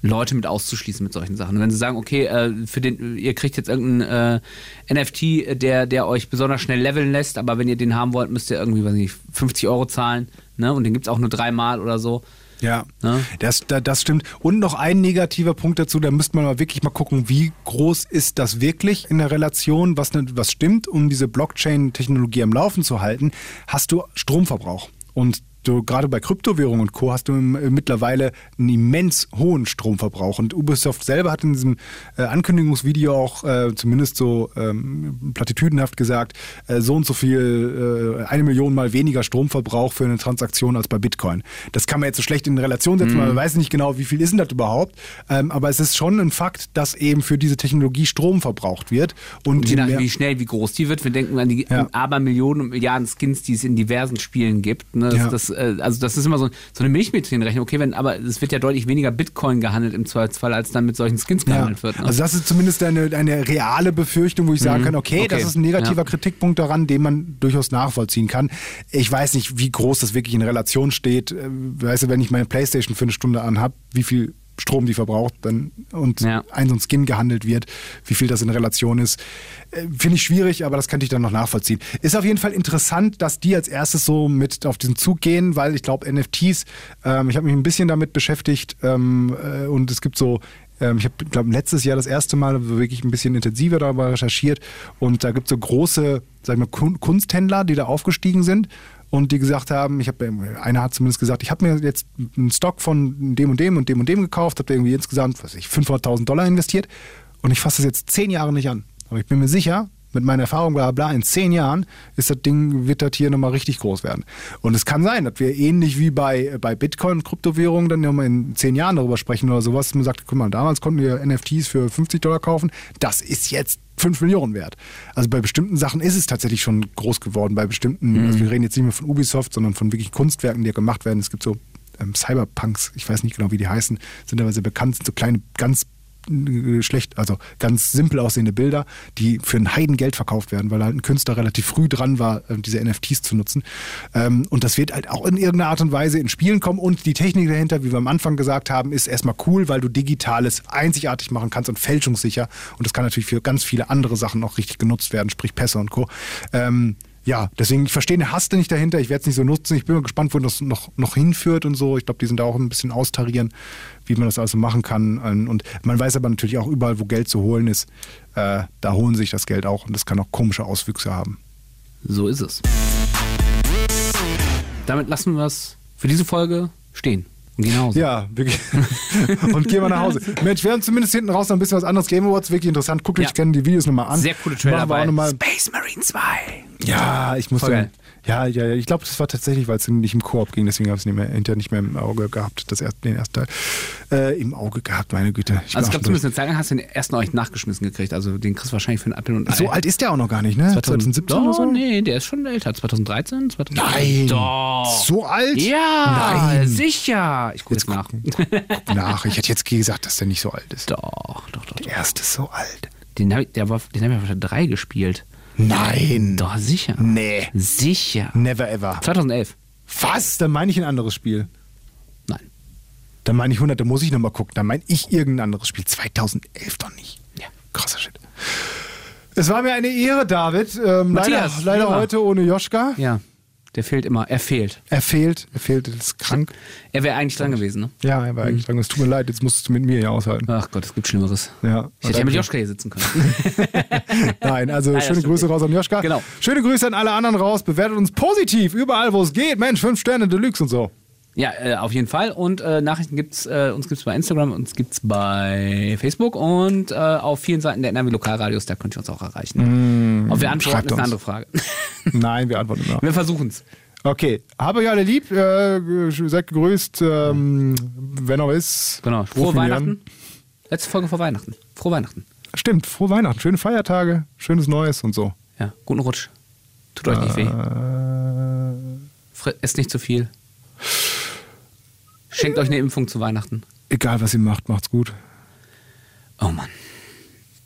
Leute mit auszuschließen mit solchen Sachen. Und wenn sie sagen, okay, äh, für den, ihr kriegt jetzt irgendeinen äh, NFT, der, der euch besonders schnell leveln lässt, aber wenn ihr den haben wollt, müsst ihr irgendwie, weiß nicht, 50 Euro zahlen, ne? Und den gibt's auch nur dreimal oder so. Ja, Ne? das, da- das stimmt. Und noch ein negativer Punkt dazu, da müsste man mal wirklich mal gucken, wie groß ist das wirklich in der Relation, was, ne- was stimmt, um diese Blockchain-Technologie am Laufen zu halten, hast du Stromverbrauch. Und du gerade bei Kryptowährungen und Co. hast du äh, mittlerweile einen immens hohen Stromverbrauch. Und Ubisoft selber hat in diesem äh, Ankündigungsvideo auch äh, zumindest so ähm, platitüdenhaft gesagt, äh, so und so viel, äh, eine Million mal weniger Stromverbrauch für eine Transaktion als bei Bitcoin. Das kann man jetzt so schlecht in Relation setzen, weil man weiß nicht genau, wie viel ist denn das überhaupt. Ähm, aber es ist schon ein Fakt, dass eben für diese Technologie Strom verbraucht wird. Und Je je nachdem, wie schnell, wie groß die wird. Wir denken an die Ja. Abermillionen und Milliarden Skins, die es in diversen Spielen gibt. Ne? Das, Ja. das, äh, also das ist immer so, so eine Milchmädchenrechnung. Okay, wenn, aber es wird ja deutlich weniger Bitcoin gehandelt im Zweifelsfall, als dann mit solchen Skins gehandelt wird. Ne? Also das ist zumindest eine, eine reale Befürchtung, wo ich sagen kann, okay, Mhm. Okay. das ist ein negativer Ja. Kritikpunkt daran, den man durchaus nachvollziehen kann. Ich weiß nicht, wie groß das wirklich in Relation steht. Äh, Weißt du, wenn ich meine Playstation für eine Stunde anhab, wie viel Strom die verbraucht dann und Ja. ein so ein Skin gehandelt wird, wie viel das in Relation ist, äh, finde ich schwierig, aber das könnte ich dann noch nachvollziehen. Ist auf jeden Fall interessant, dass die als erstes so mit auf diesen Zug gehen, weil ich glaube, NFTs, ähm, ich habe mich ein bisschen damit beschäftigt ähm, äh, und es gibt so ähm, ich habe, glaube letztes Jahr das erste Mal wirklich ein bisschen intensiver darüber recherchiert und da gibt es so große, sag ich mal, Kun- Kunsthändler, die da aufgestiegen sind und die gesagt haben, ich habe, einer hat zumindest gesagt, ich habe mir jetzt einen Stock von dem und dem und dem und dem gekauft, habe irgendwie insgesamt, was ich, 500.000 Dollar investiert und ich fasse das jetzt zehn Jahre nicht an. Aber ich bin mir sicher, mit meiner Erfahrung, bla bla, in zehn Jahren ist das Ding, wird das hier nochmal richtig groß werden. Und es kann sein, dass wir ähnlich wie bei, bei Bitcoin Kryptowährungen dann nochmal in zehn Jahren darüber sprechen oder sowas. Man sagt, guck mal, damals konnten wir NFTs für 50 Dollar kaufen. Das ist jetzt 5 Millionen wert. Also bei bestimmten Sachen ist es tatsächlich schon groß geworden. Bei bestimmten, also wir reden jetzt nicht mehr von Ubisoft, sondern von wirklich Kunstwerken, die gemacht werden. Es gibt so ähm, Cyberpunks, ich weiß nicht genau, wie die heißen, sind aber sehr bekannt, sind so kleine, ganz schlecht, also ganz simpel aussehende Bilder, die für ein Heidengeld verkauft werden, weil halt ein Künstler relativ früh dran war, äh, diese NFTs zu nutzen. Ähm, und das wird halt auch in irgendeiner Art und Weise in Spielen kommen. Und die Technik dahinter, wie wir am Anfang gesagt haben, ist erstmal cool, weil du Digitales einzigartig machen kannst und fälschungssicher. Und das kann natürlich für ganz viele andere Sachen auch richtig genutzt werden, sprich Pässe und Co. Ja, deswegen, ich verstehe den Hass nicht dahinter, ich werde es nicht so nutzen. Ich bin mal gespannt, wo das noch, noch hinführt und so. Ich glaube, die sind da auch ein bisschen austarieren, wie man das also machen kann. Und man weiß aber natürlich auch überall, wo Geld zu holen ist, äh, da holen sich das Geld auch und das kann auch komische Auswüchse haben. So ist es. Damit lassen wir es für diese Folge stehen. Und gehen nach Hause. Ja, wirklich. und gehen wir nach Hause. Mensch, wir haben zumindest hinten raus noch ein bisschen was anderes. Game Awards, wirklich interessant. Guckt euch Ja. gerne die Videos nochmal an. Sehr coole Trailer Machen wir auch bei noch mal, Space Marine 2. Ja, ich muss dann, geil. ja, ja, ja, ich glaube, das war tatsächlich, weil es nicht im Koop ging, deswegen habe ich es nicht mehr, hinterher nicht mehr im Auge gehabt, das erste, den ersten Teil. Äh, Im Auge gehabt, meine Güte. Ich Also ich glaube zumindest eine Zeit lang hast du den ersten auch nicht nachgeschmissen gekriegt. Also den kriegst du wahrscheinlich für einen Apfel und durch. so Ei. alt ist der auch noch gar nicht, ne? 2017 oder so? Nee, der ist schon älter. 2013, 2013. Nein. Doch. So alt? Ja, Nein. sicher. Ich gucke jetzt nach. Guck nach. Ich hätte jetzt gesagt, dass der nicht so alt ist. Doch, doch, doch. Der erste ist so alt. Den habe ich, der war, den hab ich auf der 3 gespielt. Nein. Doch, sicher. Nee. Sicher. Never ever. 2011. Was? Dann meine ich ein anderes Spiel. Nein. Dann meine ich 100, da muss ich nochmal gucken. Dann meine ich irgendein anderes Spiel. 2011 doch nicht. Ja. Krasser Shit. Es war mir eine Ehre, David. Ähm, leider Matthias, leider wie immer. heute ohne Joschka. Ja, der fehlt immer. Er fehlt. Er fehlt. Er fehlt, er ist krank. Er wäre eigentlich dran gewesen, ne? Ja, er war eigentlich dran. Es tut mir leid, jetzt musst du mit mir hier aushalten. Ach Gott, es gibt Schlimmeres. Ja. Ich hätte ja mit. Joschka hier sitzen können. Nein, also Nein, das schöne Grüße raus an Joschka. Genau. Schöne Grüße an alle anderen raus. Bewertet uns positiv, überall, wo es geht. Mensch, fünf Sterne Deluxe und so. Ja, äh, auf jeden Fall. Und äh, Nachrichten gibt's, äh, uns gibt es bei Instagram, uns gibt es bei Facebook und äh, auf vielen Seiten der NRW Lokalradios, da könnt ihr uns auch erreichen. Ob wir antworten, ist eine uns. andere Frage. Nein, wir antworten immer. wir versuchen es. Okay, habe euch alle lieb. Äh, seid gegrüßt. Ähm, wenn noch ist. Genau. Frohe. Weihnachten. Letzte Folge vor Weihnachten. Frohe Weihnachten. Stimmt, frohe Weihnachten, schöne Feiertage, schönes Neues und so. Ja, guten Rutsch. Tut euch nicht weh. Äh, Esst nicht zu viel. Schenkt euch eine Impfung zu Weihnachten. egal, was ihr macht, macht's gut. Oh Mann.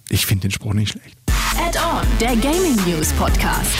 Ich finde den Spruch nicht schlecht. Add-on, der Gaming News Podcast.